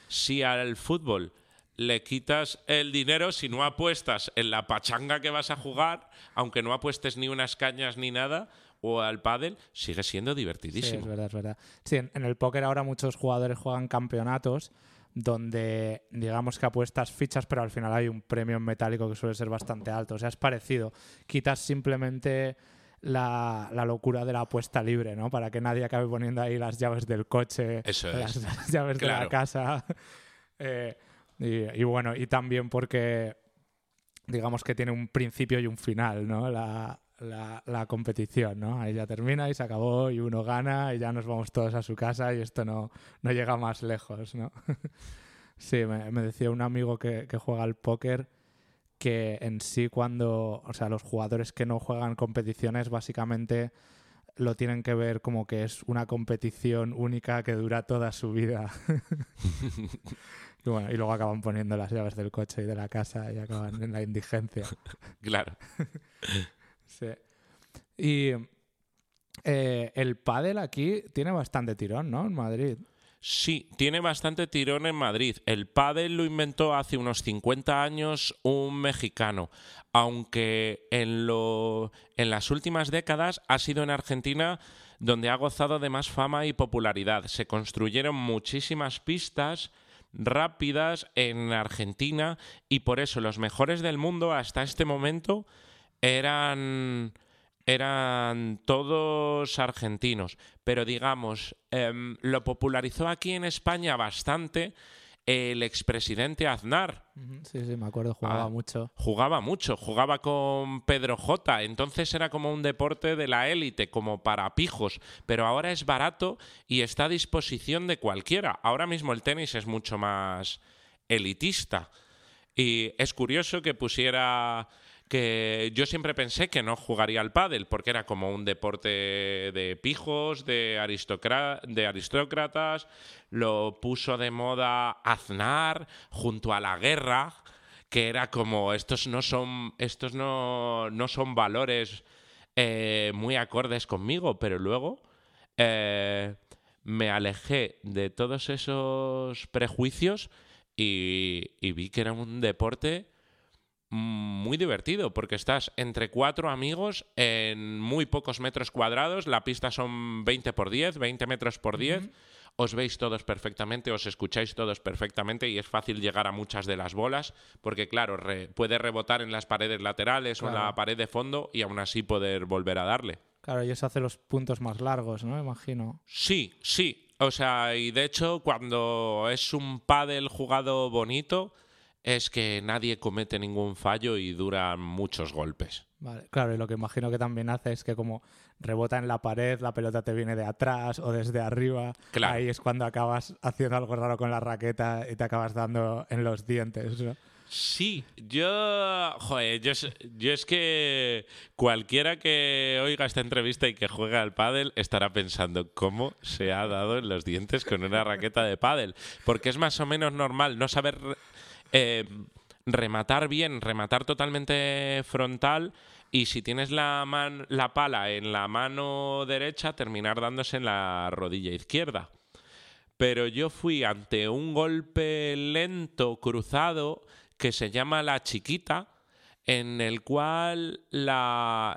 Si al fútbol le quitas el dinero si no apuestas en la pachanga que vas a jugar, aunque no apuestes ni unas cañas ni nada, o al pádel, sigue siendo divertidísimo. Sí, es verdad, es verdad. Sí, en, el póker ahora muchos jugadores juegan campeonatos donde digamos que apuestas fichas, pero al final hay un premio en metálico que suele ser bastante alto. O sea, es parecido. Quitas simplemente la, locura de la apuesta libre, ¿no? Para que nadie acabe poniendo ahí las llaves del coche, [LAUGHS] las, llaves de la casa. [LAUGHS] Eh, y, bueno, y también porque digamos que tiene un principio y un final, ¿no? La, la, competición, ¿no? Ahí ya termina y se acabó y uno gana y ya nos vamos todos a su casa y esto no, no llega más lejos, ¿no? [LAUGHS] sí, me, decía un amigo que, que, juega al póker que en sí cuando, o sea, los jugadores que no juegan competiciones básicamente lo tienen que ver como que es una competición única que dura toda su vida. [LAUGHS] Y, luego acaban poniendo las llaves del coche y de la casa y acaban en la indigencia. [LAUGHS] claro. [LAUGHS] sí. Y eh, el pádel aquí tiene bastante tirón, ¿no? En Madrid. Sí, tiene bastante tirón en Madrid. El pádel lo inventó hace unos 50 años un mexicano, aunque en, lo, en las últimas décadas ha sido en Argentina donde ha gozado de más fama y popularidad. Se construyeron muchísimas pistas rápidas en Argentina y por eso los mejores del mundo hasta este momento eran eran todos argentinos, pero digamos, em, lo popularizó aquí en España bastante el expresidente Aznar. Sí, sí, me acuerdo, jugaba ah, mucho. Jugaba mucho, jugaba con Pedro J. Entonces era como un deporte de la élite, como para pijos, pero ahora es barato y está a disposición de cualquiera. Ahora mismo el tenis es mucho más elitista. Y es curioso que pusiera que yo siempre pensé que no jugaría al pádel porque era como un deporte de pijos, de, aristócratas, lo puso de moda Aznar junto a la guerra, que era como estos no son estos no, no son valores eh, muy acordes conmigo, pero luego eh, me alejé de todos esos prejuicios y vi que era un deporte muy divertido porque estás entre cuatro amigos en muy pocos metros cuadrados, la pista son 20 por 10, 20 metros por 10, os veis todos perfectamente, os escucháis todos perfectamente y es fácil llegar a muchas de las bolas porque claro, puede rebotar en las paredes laterales o en la pared de fondo y aún así poder volver a darle. Claro, y eso hace los puntos más largos, ¿no? Imagino. Sí, sí. O sea, y de hecho cuando es un pádel jugado bonito, es que nadie comete ningún fallo y duran muchos golpes. Vale, claro, y lo que imagino que también hace es que como rebota en la pared, la pelota te viene de atrás o desde arriba. Claro. Ahí es cuando acabas haciendo algo raro con la raqueta y te acabas dando en los dientes. ¿no? Sí, yo, joder, yo, es- yo es que cualquiera que oiga esta entrevista y que juegue al pádel estará pensando cómo se ha dado en los dientes con una raqueta de pádel, porque es más o menos normal no saber eh, rematar bien, rematar totalmente frontal y si tienes la, pala en la mano derecha terminar dándose en la rodilla izquierda. Pero yo fui ante un golpe lento cruzado que se llama la chiquita, en el cual la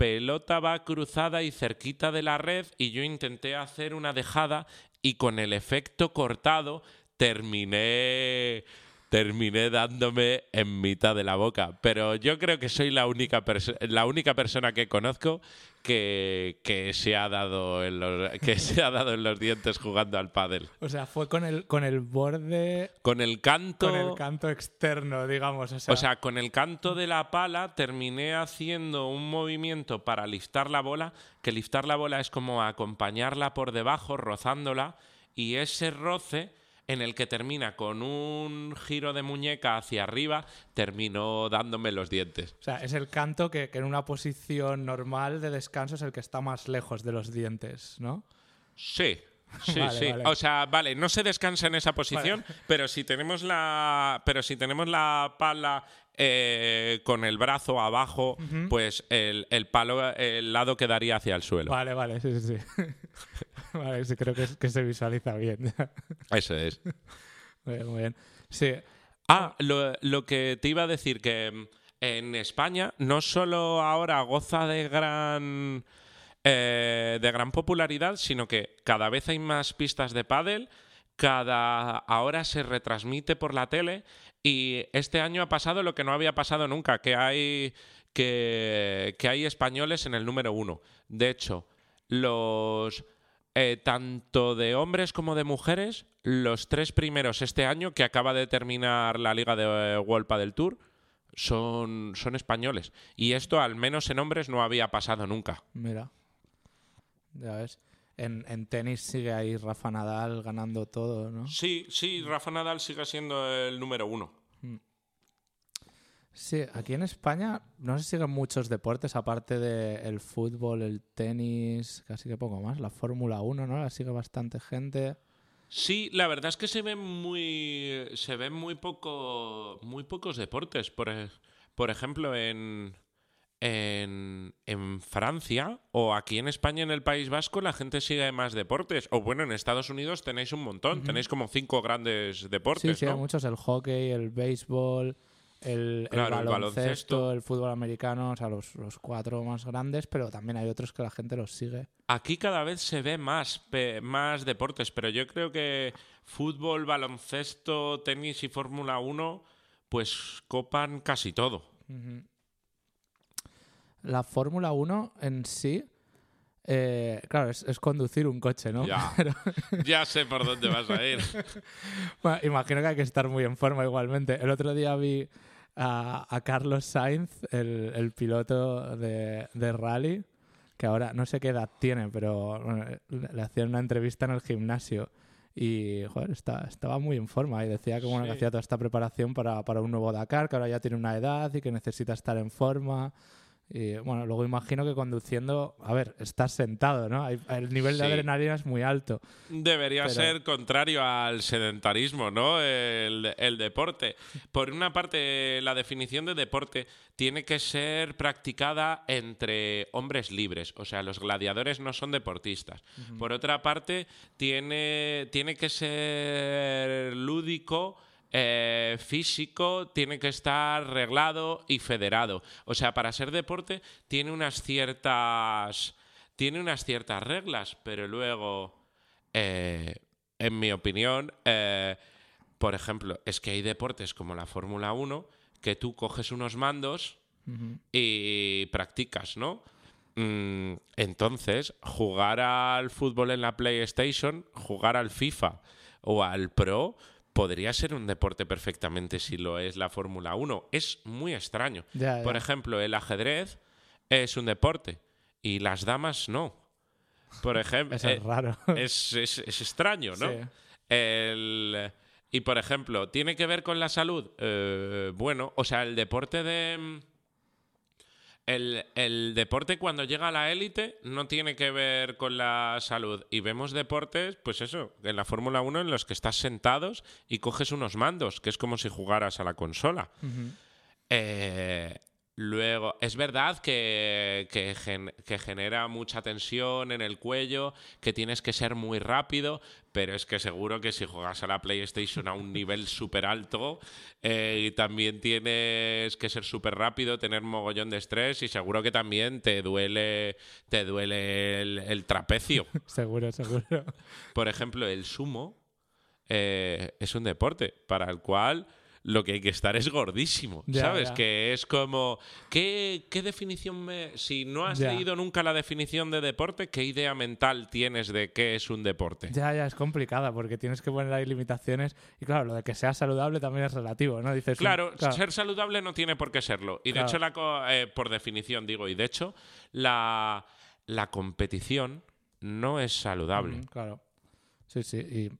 pelota va cruzada y cerquita de la red y yo intenté hacer una dejada y con el efecto cortado terminé terminé dándome en mitad de la boca. Pero yo creo que soy la única, la única persona que conozco que, que, se ha dado en los, [LAUGHS] que se ha dado en los dientes jugando al pádel. O sea, fue con el, con el borde, Con el canto... con el canto externo, digamos. O sea, O sea, con el canto de la pala terminé haciendo un movimiento para liftar la bola, que liftar la bola es como acompañarla por debajo, rozándola, y ese roce en el que termina con un giro de muñeca hacia arriba, terminó dándome los dientes. o sea, es el canto que, que en una posición normal de descanso es el que está más lejos de los dientes, ¿no? Sí. Sí, Vale, sí. vale. O sea, vale, no se descansa en esa posición, pero si tenemos la. Pero si tenemos la pala eh, con el brazo abajo, pues el, el palo, el lado quedaría hacia el suelo. Vale, vale, sí, sí, sí. [LAUGHS] [LAUGHS] vale, sí, creo que, es- que se visualiza bien. [LAUGHS] Eso es. muy bien, muy bien. Sí, Ah, lo, lo que te iba a decir, que mm, en España no solo ahora goza de gran, eh, de gran popularidad, sino que cada vez hay más pistas de pádel, cada ahora se retransmite por la tele y este año ha pasado lo que no había pasado nunca, que hay, que, que hay españoles en el número uno. De hecho, los... eh, tanto de hombres como de mujeres, los tres primeros este año, que acaba de terminar la Liga de eh, del Tour, son, son españoles. Y esto, al menos en hombres, no había pasado nunca. mira. Ya ves. En, en tenis sigue ahí Rafa Nadal ganando todo, ¿no? Sí, sí, Rafa Nadal sigue siendo el número uno. Sí, aquí en España no se siguen muchos deportes, aparte del fútbol, el tenis, casi que poco más. La Fórmula 1, ¿no? La sigue bastante gente. Sí, la verdad es que se ven muy se ven muy poco muy pocos deportes. Por, e- por ejemplo, en, en en Francia o aquí en España en el País Vasco la gente sigue más deportes. O bueno, en Estados Unidos tenéis un montón, tenéis como cinco grandes deportes, Sí, sí, muchos. El hockey, el béisbol, el, Claro, el baloncesto, baloncesto. el fútbol americano, o sea, los, los cuatro más grandes, pero también hay otros que la gente los sigue. Aquí cada vez se ve más, más deportes, pero yo creo que fútbol, baloncesto, tenis y Fórmula 1 pues copan casi todo. La Fórmula 1 en sí, eh, claro, es, es conducir un coche, ¿no? Ya. [LAUGHS] Pero, Ya sé por dónde vas a ir. [LAUGHS] bueno, imagino que hay que estar muy en forma igualmente. El otro día vi a, a Carlos Sainz, el, el piloto de, de rally, que ahora no sé qué edad tiene, pero bueno, le, hacían una entrevista en el gimnasio. Y, joder, está- estaba muy en forma y decía que, bueno, que Sí. hacía toda esta preparación para, para un nuevo Dakar, que ahora ya tiene una edad y que necesita estar en forma. Y bueno, luego imagino que conduciendo, a ver, estás sentado, ¿no? El nivel de Sí. adrenalina es muy alto. Debería Pero- ser contrario al sedentarismo, ¿no? El, el deporte. Por una parte, la definición de deporte tiene que ser practicada entre hombres libres, o sea, los gladiadores no son deportistas. Por otra parte, tiene, tiene que ser lúdico. Eh, físico tiene que estar reglado y federado. O sea, para ser deporte tiene unas ciertas tiene unas ciertas reglas, pero luego eh, en mi opinión, eh, por ejemplo, es que hay deportes como la Fórmula 1 que tú coges unos mandos y practicas, ¿no? Mm, entonces, jugar al fútbol en la PlayStation, jugar al FIFA o al Pro, podría ser un deporte perfectamente si lo es la Fórmula 1. Es muy extraño. Ya, ya. Por ejemplo, el ajedrez es un deporte y las damas no. Por [LAUGHS] ejemplo, Eso es raro. es, es- es extraño, ¿no? Sí. El- y por ejemplo, ¿tiene que ver con la salud? Eh, bueno, o sea, el deporte de. El, el deporte cuando llega a la élite no tiene que ver con la salud. Y vemos deportes, pues eso, en la Fórmula 1 en los que estás sentados y coges unos mandos, que es como si jugaras a la consola. Eh, luego, es verdad que, que gen- que genera mucha tensión en el cuello, que tienes que ser muy rápido, pero es que seguro que si juegas a la PlayStation a un nivel súper alto, eh, y también tienes que ser súper rápido, tener mogollón de estrés, y seguro que también te duele, te duele el, el trapecio. [LAUGHS] seguro, seguro. Por ejemplo, el sumo eh, es un deporte para el cual lo que hay que estar es gordísimo, Ya, ¿sabes? ya. Que es como, ¿qué, qué definición me... Si no has Ya. leído nunca la definición de deporte, ¿qué idea mental tienes de qué es un deporte? Ya, ya, es complicada porque tienes que poner ahí limitaciones y claro, lo de que sea saludable también es relativo, ¿no? Dices, un- Claro, ser saludable no tiene por qué serlo. Y de Claro. hecho, la co- eh, por definición digo, y de hecho, la, la competición no es saludable. Mm, claro. Sí, sí. Y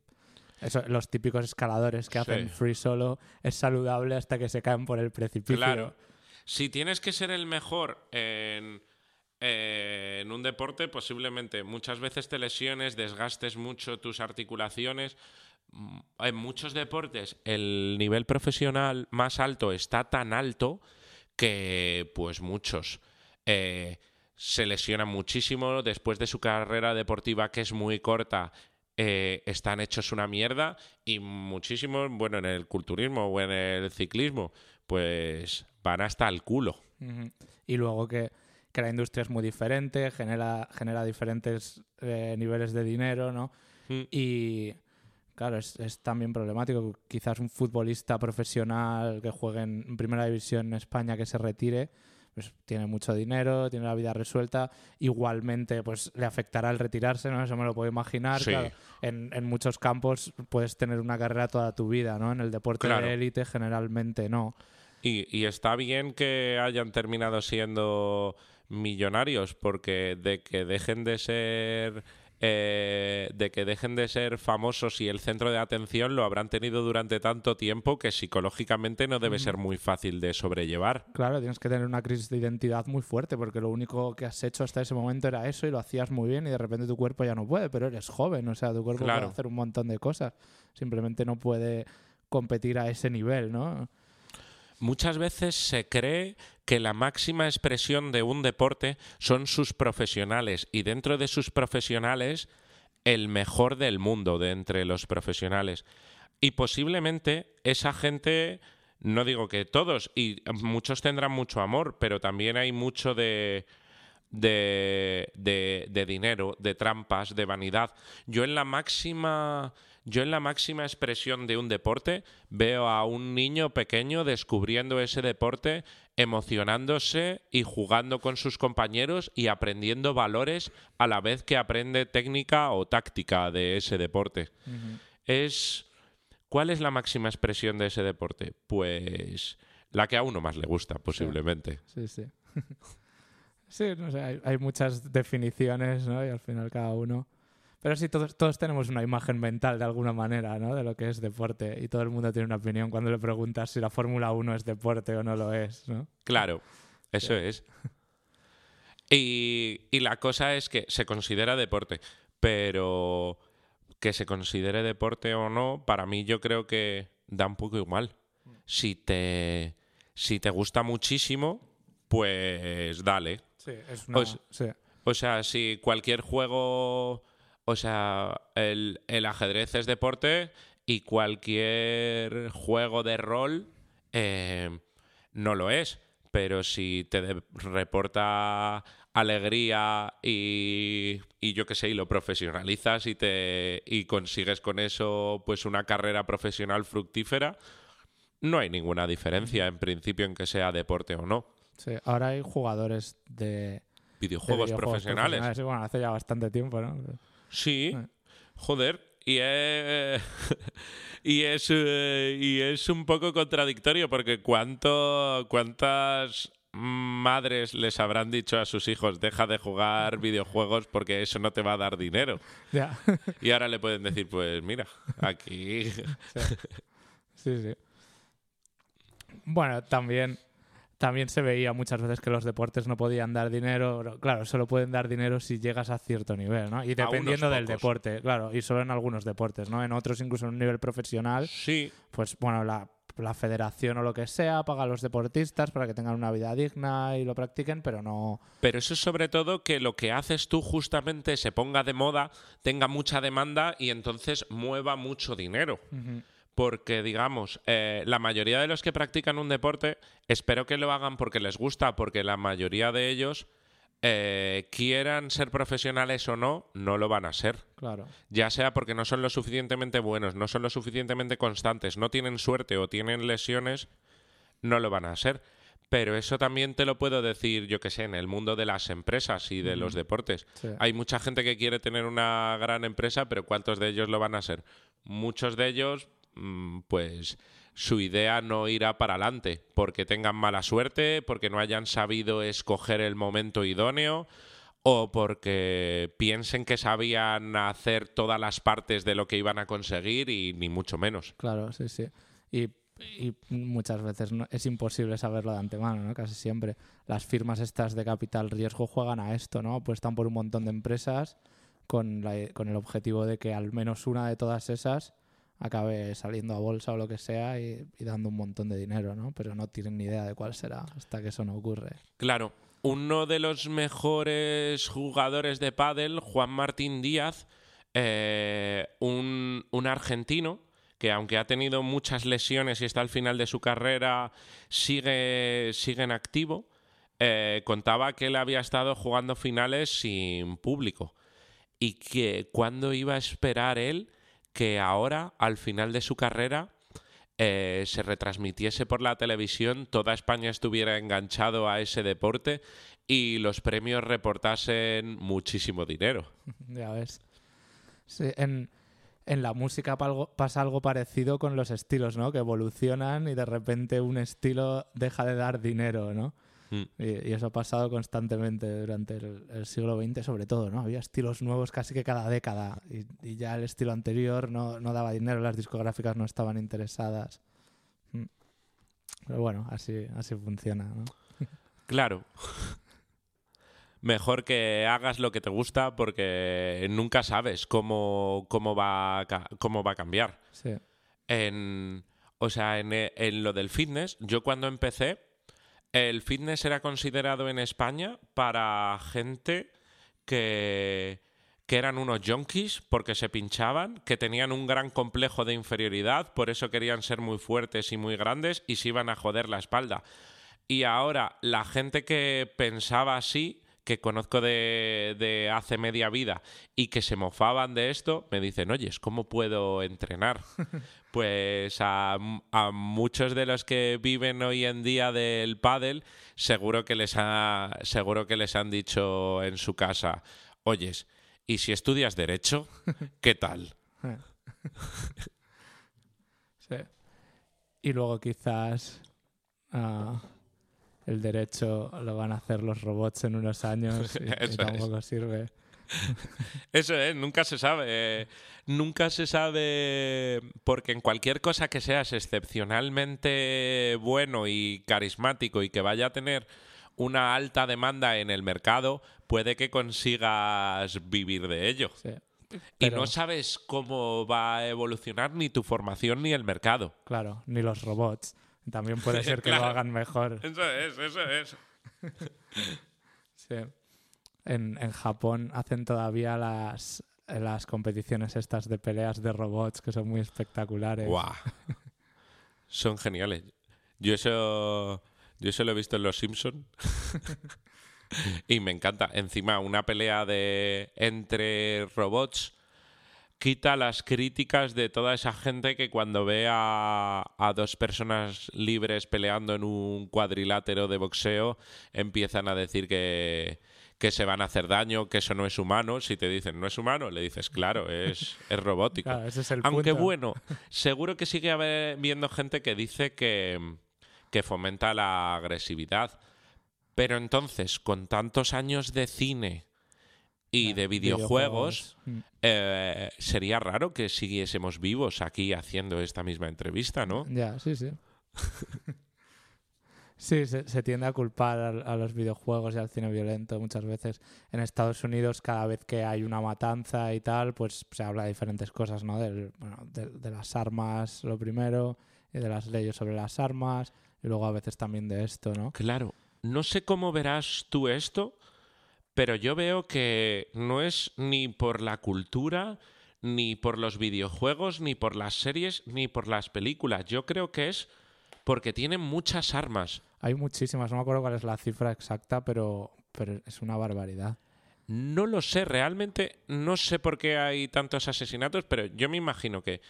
eso, los típicos escaladores que hacen free solo es saludable hasta que se caen por el precipicio. Claro. Si tienes que ser el mejor en, eh, en un deporte, posiblemente muchas veces te lesiones, desgastes mucho tus articulaciones. Mm, En muchos deportes el nivel profesional más alto está tan alto que pues muchos eh, se lesionan muchísimo después de su carrera deportiva que es muy corta. Eh, están hechos una mierda y muchísimos, bueno, en el culturismo o en el ciclismo, pues van hasta el culo. Y luego que, que la industria es muy diferente, genera, genera diferentes eh, niveles de dinero, ¿no? Mm. Y claro, es, es también problemático. Quizás un futbolista profesional que juegue en primera división en España que se retire, pues tiene mucho dinero, tiene la vida resuelta. Igualmente, pues le afectará el retirarse, ¿no? Eso me lo puedo imaginar. Sí. Claro, en, en muchos campos puedes tener una carrera toda tu vida, ¿no? En el deporte Claro. de élite generalmente no. Y, y está bien que hayan terminado siendo millonarios, porque de que dejen de ser eh, de que dejen de ser famosos y el centro de atención lo habrán tenido durante tanto tiempo que psicológicamente no debe ser muy fácil de sobrellevar. Claro, tienes que tener una crisis de identidad muy fuerte porque lo único que has hecho hasta ese momento era eso y lo hacías muy bien y de repente tu cuerpo ya no puede, pero eres joven, o sea, tu cuerpo Claro. puede hacer un montón de cosas. Simplemente no puede competir a ese nivel, ¿no? Muchas veces se cree que la máxima expresión de un deporte son sus profesionales y dentro de sus profesionales el mejor del mundo de entre los profesionales. Y posiblemente esa gente, no digo que todos, y muchos tendrán mucho amor, pero también hay mucho de, de, de- de dinero, de trampas, de vanidad. Yo en la máxima. Yo en la máxima expresión de un deporte veo a un niño pequeño descubriendo ese deporte, emocionándose y jugando con sus compañeros y aprendiendo valores a la vez que aprende técnica o táctica de ese deporte. Es ¿Cuál es la máxima expresión de ese deporte? Pues la que a uno más le gusta, posiblemente. Sí, sí. [LAUGHS] sí, no sé, hay, hay muchas definiciones, ¿no? Y al final cada uno... Pero sí, todos, todos tenemos una imagen mental de alguna manera, ¿no? De lo que es deporte y todo el mundo tiene una opinión cuando le preguntas si la Fórmula 1 es deporte o no lo es, ¿no? Claro, eso es. Y, y la cosa es que se considera deporte, pero que se considere deporte o no, para mí yo creo que da un poco igual. Si te, si te gusta muchísimo, pues dale. Sí, es una- Pues- sí. O sea, si cualquier juego, o sea, el, el ajedrez es deporte y cualquier juego de rol eh, no lo es. Pero si te reporta alegría y, y yo qué sé, y lo profesionalizas y, te, y consigues con eso pues una carrera profesional fructífera, no hay ninguna diferencia en principio en que sea deporte o no. Sí, ahora hay jugadores de, de Videojuegos, profesionales. Sí, bueno, hace ya bastante tiempo, ¿no? Sí, Eh. joder, y es, [LAUGHS] y es, eh, y es un poco contradictorio porque cuánto, cuántas madres les habrán dicho a sus hijos deja de jugar [LAUGHS] videojuegos porque eso no te va a dar dinero. Ya. Y ahora le pueden decir, pues mira, aquí... [LAUGHS] Sí, sí. Bueno, también, también se veía muchas veces que los deportes no podían dar dinero. Claro, solo pueden dar dinero si llegas a cierto nivel, ¿no? Y dependiendo del deporte, claro, y solo en algunos deportes, ¿no? En otros, incluso en un nivel profesional, Sí, pues bueno, la, la federación o lo que sea paga a los deportistas para que tengan una vida digna y lo practiquen, pero no... Pero eso es sobre todo que lo que haces tú justamente se ponga de moda, tenga mucha demanda y entonces mueva mucho dinero. Porque, digamos, eh, la mayoría de los que practican un deporte, espero que lo hagan porque les gusta, porque la mayoría de ellos, eh, quieran ser profesionales o no, no lo van a ser. Claro. Ya sea porque no son lo suficientemente buenos, no son lo suficientemente constantes, no tienen suerte o tienen lesiones, no lo van a ser. Pero eso también te lo puedo decir, yo que sé, en el mundo de las empresas y de los deportes. Sí. Hay mucha gente que quiere tener una gran empresa, pero ¿cuántos de ellos lo van a ser? Muchos de ellos, pues su idea no irá para adelante, porque tengan mala suerte, porque no hayan sabido escoger el momento idóneo o porque piensen que sabían hacer todas las partes de lo que iban a conseguir y ni mucho menos. Claro, sí, sí. Y, muchas veces no, es imposible saberlo de antemano, ¿no? Casi siempre. Las firmas estas de capital riesgo juegan a esto, ¿no? Apuestan por un montón de empresas con, con el objetivo de que al menos una de todas esas acabe saliendo a bolsa o lo que sea y, dando un montón de dinero, ¿no? Pero no tienen ni idea de cuál será hasta que eso no ocurre. Claro, uno de los mejores jugadores de pádel, Juan Martín Díaz, eh, un, un argentino que aunque ha tenido muchas lesiones y está al final de su carrera, sigue, sigue en activo, eh, contaba que él había estado jugando finales sin público y que cuando iba a esperar él que ahora, al final de su carrera, eh, se retransmitiese por la televisión, toda España estuviera enganchado a ese deporte y los premios reportasen muchísimo dinero. [LAUGHS] Ya ves. Sí, en, en la música pasa algo parecido con los estilos, ¿no? Que evolucionan y de repente un estilo deja de dar dinero, ¿no? Mm. Y, y eso ha pasado constantemente durante el, el siglo XX, sobre todo, ¿no? Había estilos nuevos casi que cada década y, y ya el estilo anterior no, no daba dinero, las discográficas no estaban interesadas. Mm. Pero bueno, así, así funciona, ¿no? Claro. [LAUGHS] Mejor que hagas lo que te gusta porque nunca sabes cómo, cómo, va, a, cómo va a cambiar. Sí. en, o sea, en, en lo del fitness, yo cuando empecé, el fitness era considerado en España para gente que, que eran unos junkies porque se pinchaban, que tenían un gran complejo de inferioridad, por eso querían ser muy fuertes y muy grandes y se iban a joder la espalda. Y ahora la gente que pensaba así, que conozco de, hace media vida y que se mofaban de esto, me dicen, oye, ¿cómo puedo entrenar? [LAUGHS] pues a, a muchos de los que viven hoy en día del pádel, seguro que les ha, seguro que les han dicho en su casa, oyes, ¿y si estudias derecho? [LAUGHS] ¿Qué tal? [LAUGHS] Sí. Y luego quizás ah, el derecho lo van a hacer los robots en unos años y, y [LAUGHS] Eso es. tampoco sirve. [LAUGHS] Eso es, nunca se sabe. eh, nunca se sabe porque en cualquier cosa que seas excepcionalmente bueno y carismático y que vaya a tener una alta demanda en el mercado, puede que consigas vivir de ello. Sí. Y no sabes cómo va a evolucionar ni tu formación ni el mercado. claro, ni los robots. También puede [LAUGHS] ser que lo hagan mejor. Eso es, eso es. [LAUGHS] Sí. En, en Japón hacen todavía las, las competiciones estas de peleas de robots que son muy espectaculares. Guau. [LAUGHS] Son geniales. Yo eso, yo eso lo he visto en Los Simpson [LAUGHS] y me encanta. Encima, una pelea de entre robots quita las críticas de toda esa gente que cuando ve a, a dos personas libres peleando en un cuadrilátero de boxeo empiezan a decir que, que se van a hacer daño, que eso no es humano. Si te dicen no es humano, le dices, claro, es, es robótico. Claro, ese es el Aunque punto. bueno, seguro que sigue habiendo gente que dice que, que fomenta la agresividad. Pero entonces, con tantos años de cine y de videojuegos, Mm. eh, sería raro que siguiésemos vivos aquí haciendo esta misma entrevista, ¿no? Ya, sí, sí. [LAUGHS] Sí, se, tiende a culpar a, a los videojuegos y al cine violento muchas veces. En Estados Unidos, cada vez que hay una matanza y tal, pues se habla de diferentes cosas, ¿no? Del, bueno, de, de las armas, lo primero, y de las leyes sobre las armas, y luego a veces también de esto, ¿no? Claro, no sé cómo verás tú esto, pero yo veo que no es ni por la cultura, ni por los videojuegos, ni por las series, ni por las películas. Yo creo que es porque tienen muchas armas. Hay muchísimas, no me acuerdo cuál es la cifra exacta, pero, pero es una barbaridad. No lo sé, realmente no sé por qué hay tantos asesinatos, pero yo me imagino que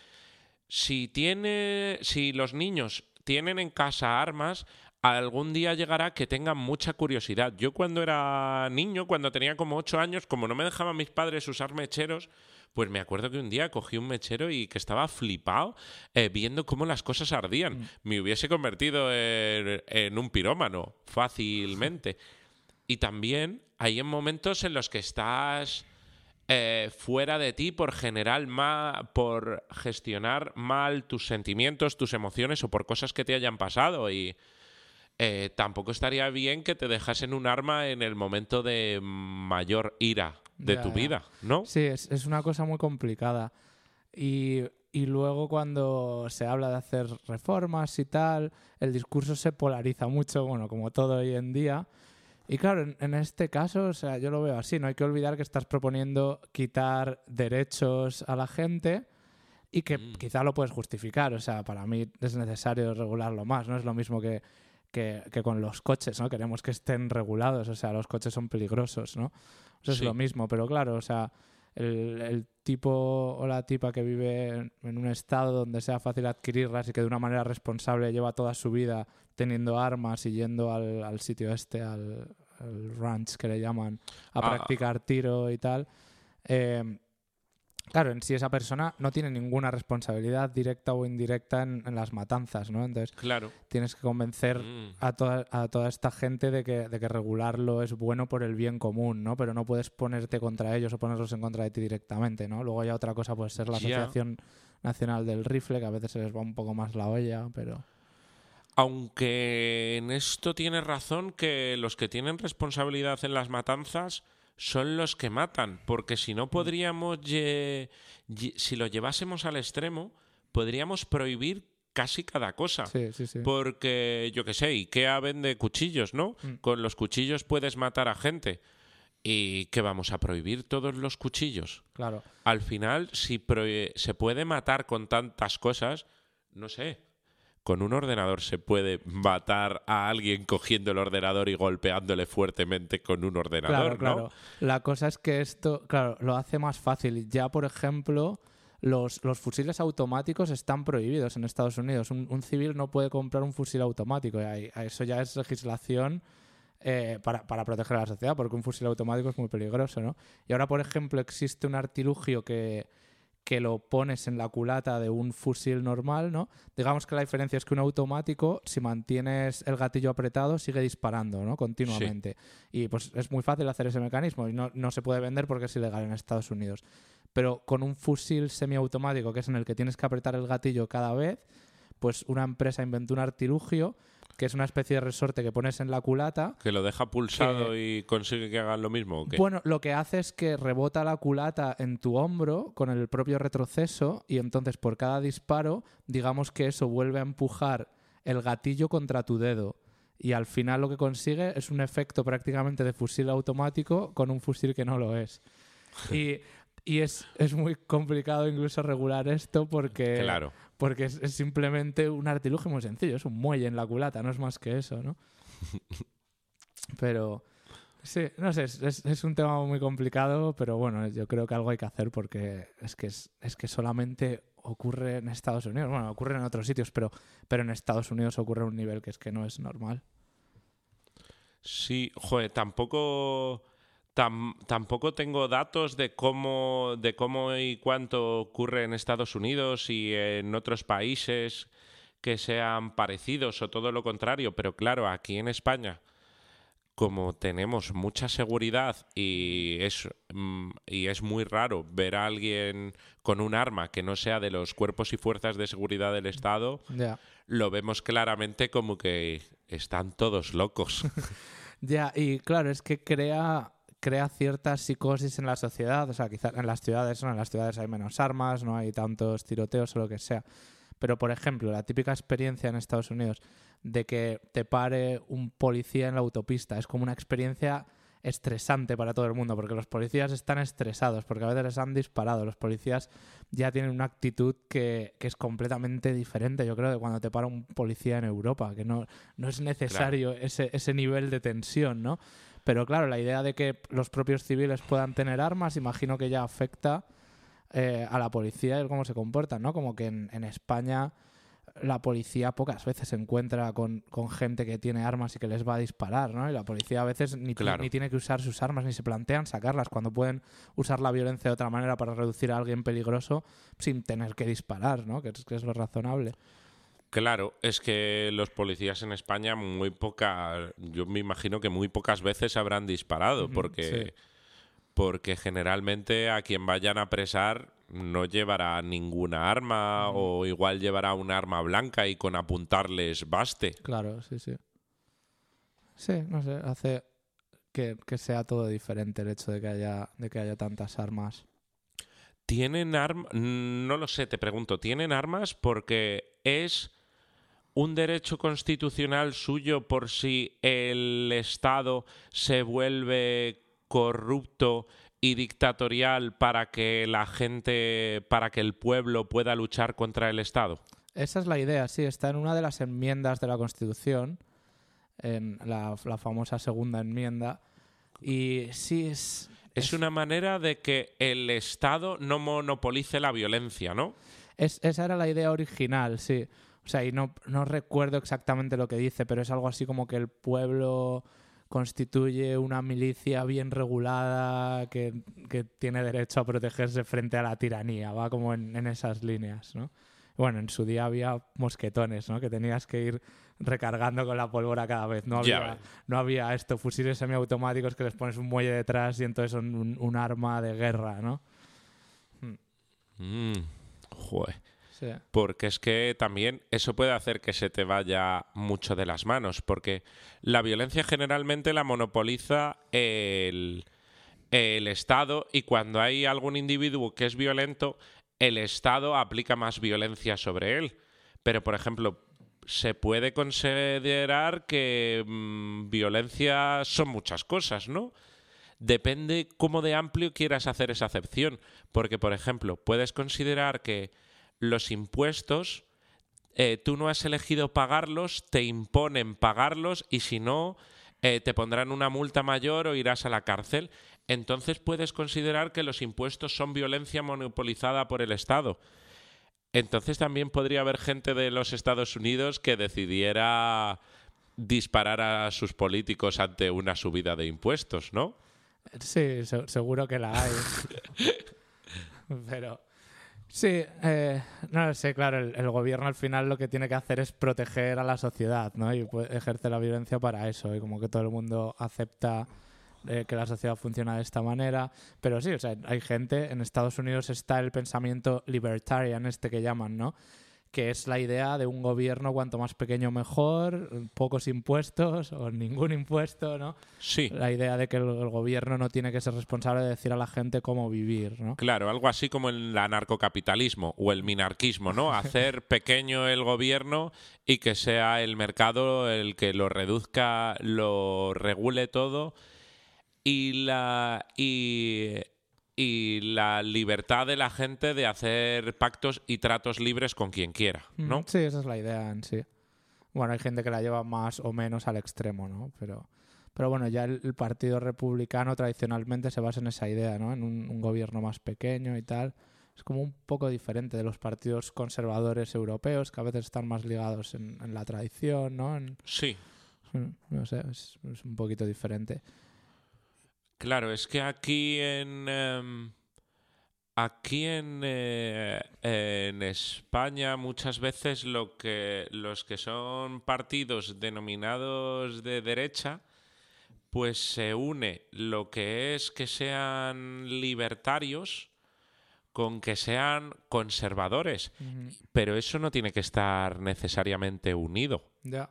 si tiene, si los niños tienen en casa armas, algún día llegará que tengan mucha curiosidad. Yo cuando era niño, cuando tenía como ocho años, como no me dejaban mis padres usar mecheros, pues me acuerdo que un día cogí un mechero y que estaba flipado eh, viendo cómo las cosas ardían. Me hubiese convertido en, en un pirómano fácilmente. Y también hay en momentos en los que estás eh, fuera de ti por general ma- por gestionar mal tus sentimientos, tus emociones o por cosas que te hayan pasado y eh, tampoco estaría bien que te dejasen un arma en el momento de mayor ira de Ya, tu ya. vida, ¿no? Sí, es, es una cosa muy complicada. Y, y luego cuando se habla de hacer reformas y tal, el discurso se polariza mucho, bueno, como todo hoy en día. Y claro, en, en este caso, o sea, yo lo veo así, no hay que olvidar que estás proponiendo quitar derechos a la gente y que Mm. quizá lo puedes justificar. O sea, para mí es necesario regularlo más, ¿no? Es lo mismo que, que, que con los coches, ¿no? Queremos que estén regulados, o sea, los coches son peligrosos, ¿no? Eso es Sí. lo mismo, pero claro, o sea, el, el tipo o la tipa que vive en, en un estado donde sea fácil adquirirlas y que de una manera responsable lleva toda su vida teniendo armas y yendo al, al sitio este, al, al ranch que le llaman, a Ah. practicar tiro y tal. eh, claro, en sí esa persona no tiene ninguna responsabilidad directa o indirecta en, en las matanzas, ¿no? Entonces Claro. tienes que convencer Mm. a toda, a toda esta gente de que, de que regularlo es bueno por el bien común, ¿no? Pero no puedes ponerte contra ellos o ponerlos en contra de ti directamente, ¿no? Luego ya otra cosa puede ser la. Asociación Nacional del Rifle, que a veces se les va un poco más la olla, pero... Aunque en esto tienes razón que los que tienen responsabilidad en las matanzas son los que matan, porque si no podríamos, si lo llevásemos al extremo, podríamos prohibir casi cada cosa. Sí, sí, sí. Porque, yo qué sé, IKEA vende cuchillos, ¿no? Mm. Con los cuchillos puedes matar a gente. ¿Y qué vamos a prohibir todos los cuchillos? Claro. Al final, si se puede matar con tantas cosas, no sé. Con un ordenador se puede matar a alguien cogiendo el ordenador y golpeándole fuertemente con un ordenador, Claro, claro. ¿no? La cosa es que esto, claro, lo hace más fácil. Ya, por ejemplo, los, los fusiles automáticos están prohibidos en Estados Unidos. Un, un civil no puede comprar un fusil automático. y eso ya es legislación eh, para, para proteger a la sociedad, porque un fusil automático es muy peligroso, ¿no? Y ahora, por ejemplo, existe un artilugio que, que lo pones en la culata de un fusil normal, ¿no? Digamos que la diferencia es que un automático, si mantienes el gatillo apretado, sigue disparando, ¿no? Continuamente. Y pues es muy fácil hacer ese mecanismo y no, no se puede vender porque es ilegal en Estados Unidos. Pero con un fusil semiautomático, que es en el que tienes que apretar el gatillo cada vez, pues una empresa inventó un artilugio que es una especie de resorte que pones en la culata Que lo deja pulsado y consigue que hagan lo mismo. ¿o qué? bueno, lo que hace es que rebota la culata en tu hombro con el propio retroceso y entonces por cada disparo, digamos que eso vuelve a empujar el gatillo contra tu dedo. Y al final lo que consigue es un efecto prácticamente de fusil automático con un fusil que no lo es. [LAUGHS] Y, y es, es muy complicado incluso regular esto porque, claro. Porque es, es simplemente un artilugio muy sencillo, es un muelle en la culata, no es más que eso, ¿no? [LAUGHS] Pero sí, no sé, es, es- es un tema muy complicado, pero bueno, yo creo que algo hay que hacer porque es que, es, es que solamente ocurre en Estados Unidos, bueno, ocurre en otros sitios, pero, pero en Estados Unidos ocurre a un nivel que es que no es normal. Sí, joder, tampoco, tampoco tengo datos de cómo, de cómo y cuánto ocurre en Estados Unidos y en otros países que sean parecidos o todo lo contrario, pero claro, aquí en España, como tenemos mucha seguridad y es, mm, y es muy raro ver a alguien con un arma que no sea de los cuerpos y fuerzas de seguridad del Estado, lo vemos claramente como que están todos locos. [LAUGHS] ya, y claro, es que crea crea cierta psicosis en la sociedad. O sea, quizás en las ciudades, ¿no? En las ciudades hay menos armas, no hay tantos tiroteos o lo que sea. Pero, por ejemplo, la típica experiencia en Estados Unidos de que te pare un policía en la autopista es como una experiencia estresante para todo el mundo, porque los policías están estresados, porque a veces les han disparado. Los policías ya tienen una actitud que, es completamente diferente, yo creo, de cuando te para un policía en Europa, que no, no es necesario ese, ese nivel de tensión, ¿no? Pero claro, la idea de que los propios civiles puedan tener armas, imagino que ya afecta eh, a la policía y cómo se comportan, ¿no? Como que en, España la policía pocas veces se encuentra con, gente que tiene armas y que les va a disparar, ¿no? Y la policía a veces ni, ni, tiene que usar sus armas ni se plantean sacarlas cuando pueden usar la violencia de otra manera para reducir a alguien peligroso sin tener que disparar, ¿no? Que es, que es lo razonable. Claro, es que los policías en España muy poca, yo me imagino que muy pocas veces habrán disparado, porque, porque generalmente a quien vayan a apresar no llevará ninguna arma o igual llevará un arma blanca y con apuntarles baste. Claro, sí, sí. Sí, no sé, hace que, que sea todo diferente el hecho de que haya, de que haya tantas armas. ¿Tienen armas? No lo sé, te pregunto. ¿Tienen armas? Porque es un derecho constitucional suyo por si el Estado se vuelve corrupto y dictatorial para que la gente, para que el pueblo pueda luchar contra el Estado? Esa es la idea, sí, está en una de las enmiendas de la Constitución, en la, famosa segunda enmienda, y sí es... Es, una manera de que el Estado no monopolice la violencia, ¿no? esa era la idea original, sí. O sea, y no, no recuerdo exactamente lo que dice, pero es algo así como que el pueblo constituye una milicia bien regulada que, tiene derecho a protegerse frente a la tiranía, va como en, esas líneas, ¿no? Bueno, en su día había mosquetones, ¿no? Que tenías que ir recargando con la pólvora cada vez. No había, no había esto, fusiles semiautomáticos que les pones un muelle detrás y entonces son un, arma de guerra, ¿no? Mm, joder. Porque es que también eso puede hacer que se te vaya mucho de las manos, porque la violencia generalmente la monopoliza el, el Estado y cuando hay algún individuo que es violento, el Estado aplica más violencia sobre él. Pero, por ejemplo, se puede considerar que mm, violencia son muchas cosas, ¿no? Depende cómo de amplio quieras hacer esa acepción. Porque, por ejemplo, puedes considerar que los impuestos, eh, tú no has elegido pagarlos, te imponen pagarlos y si no, eh, te pondrán una multa mayor o irás a la cárcel. Entonces puedes considerar que los impuestos son violencia monopolizada por el Estado. Entonces también podría haber gente de los Estados Unidos que decidiera disparar a sus políticos ante una subida de impuestos, ¿no? Sí, seguro que la hay. [LAUGHS] Pero Sí, eh, no sé, claro, el, gobierno al final lo que tiene que hacer es proteger a la sociedad, ¿no? Y ejerce la violencia para eso, y como que todo el mundo acepta eh, que la sociedad funciona de esta manera. Pero sí, o sea, hay gente, en Estados Unidos está el pensamiento libertarian, este que llaman, ¿no? Que es la idea de un gobierno cuanto más pequeño mejor, pocos impuestos o ningún impuesto, ¿no? Sí. La idea de que el, gobierno no tiene que ser responsable de decir a la gente cómo vivir, ¿no? Claro, algo así como el anarcocapitalismo o el minarquismo, ¿no? [LAUGHS] Hacer pequeño el gobierno y que sea el mercado el que lo reduzca, lo regule todo y la y y la libertad de la gente de hacer pactos y tratos libres con quien quiera, ¿no? Sí, esa es la idea en sí. Bueno, hay gente que la lleva más o menos al extremo, ¿no? Pero, pero bueno, ya el, Partido Republicano tradicionalmente se basa en esa idea, ¿no? En un, gobierno más pequeño y tal. Es como un poco diferente de los partidos conservadores europeos, que a veces están más ligados en, la tradición, ¿no? sí. No sé, es un poquito diferente. Claro, es que aquí en. em, aquí en, eh, en España muchas veces lo que los que son partidos denominados de derecha pues se une lo que es que sean libertarios con que sean conservadores, pero eso no tiene que estar necesariamente unido. Ya.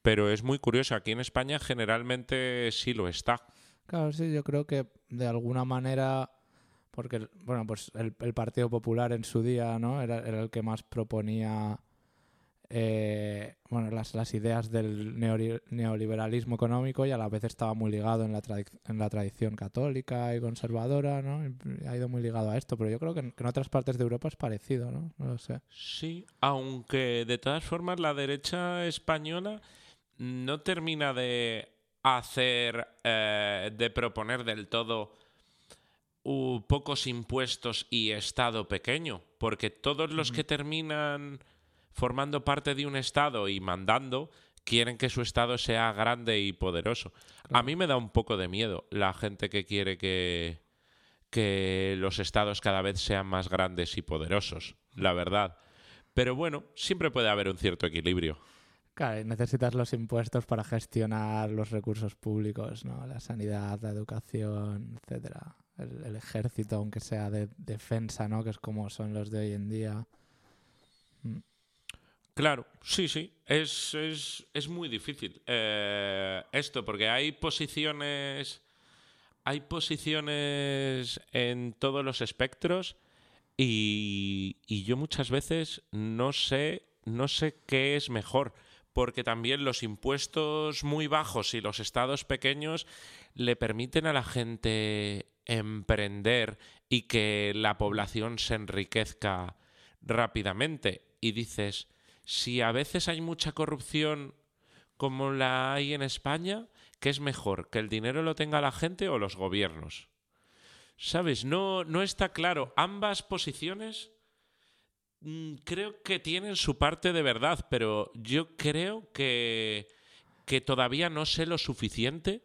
Pero es muy curioso, aquí en España generalmente sí lo está. Claro, sí, yo creo que de alguna manera, porque, bueno, pues el, Partido Popular en su día, ¿no? Era, el que más proponía, eh, bueno, las, ideas del neoliberalismo económico y a la vez estaba muy ligado en la, en la tradición católica y conservadora, ¿no? Y ha ido muy ligado a esto, pero yo creo que en, que en otras partes de Europa es parecido, ¿no? No lo sé. Sí, aunque de todas formas la derecha española no termina de hacer, eh, de proponer del todo uh, pocos impuestos y Estado pequeño, porque todos los que terminan formando parte de un Estado y mandando quieren que su Estado sea grande y poderoso. A mí me da un poco de miedo la gente que quiere que, que los estados cada vez sean más grandes y poderosos, la verdad. Pero bueno, siempre puede haber un cierto equilibrio. Claro, necesitas los impuestos para gestionar los recursos públicos, ¿no? La sanidad, la educación, etcétera. El, el ejército, aunque sea de defensa, ¿no? Que es como son los de hoy en día. Mm. Claro, sí, sí. Es, es, es muy difícil eh, esto, porque hay posiciones. Hay posiciones en todos los espectros. Y, y yo muchas veces no sé, no sé qué es mejor. Porque también los impuestos muy bajos y los estados pequeños le permiten a la gente emprender y que la población se enriquezca rápidamente. Y dices, si a veces hay mucha corrupción como la hay en España, ¿qué es mejor? ¿Que el dinero lo tenga la gente o los gobiernos? ¿Sabes? No, no está claro. Ambas posiciones creo que tienen su parte de verdad, pero yo creo que, que todavía no sé lo suficiente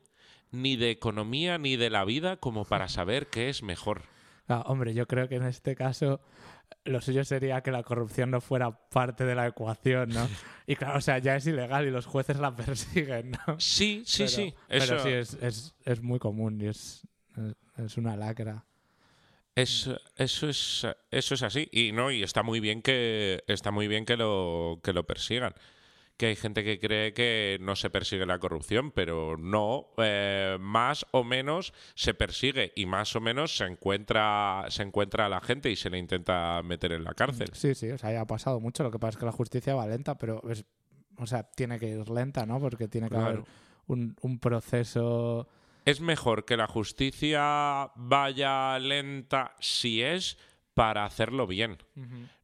ni de economía ni de la vida como para [LAUGHS] saber qué es mejor. Ah, hombre, yo creo que en este caso lo suyo sería que la corrupción no fuera parte de la ecuación, ¿no? [LAUGHS] Y claro, o sea, ya es ilegal y los jueces la [LAUGHS] persiguen, ¿no? Sí, sí, Pero- sí. Pero Eso, sí, es, es, es muy común y es, es una lacra. Es, eso es eso es así y no y está muy bien que está muy bien que lo que lo persigan que hay gente que cree que no se persigue la corrupción pero no eh, más o menos se persigue y más o menos se encuentra se encuentra a la gente y se le intenta meter en la cárcel Sí, sí, o sea, ya ha pasado mucho. Lo que pasa es que la justicia va lenta, pero es, o sea, tiene que ir lenta, ¿no? Porque tiene que haber un, un proceso. Es mejor que la justicia vaya lenta si es para hacerlo bien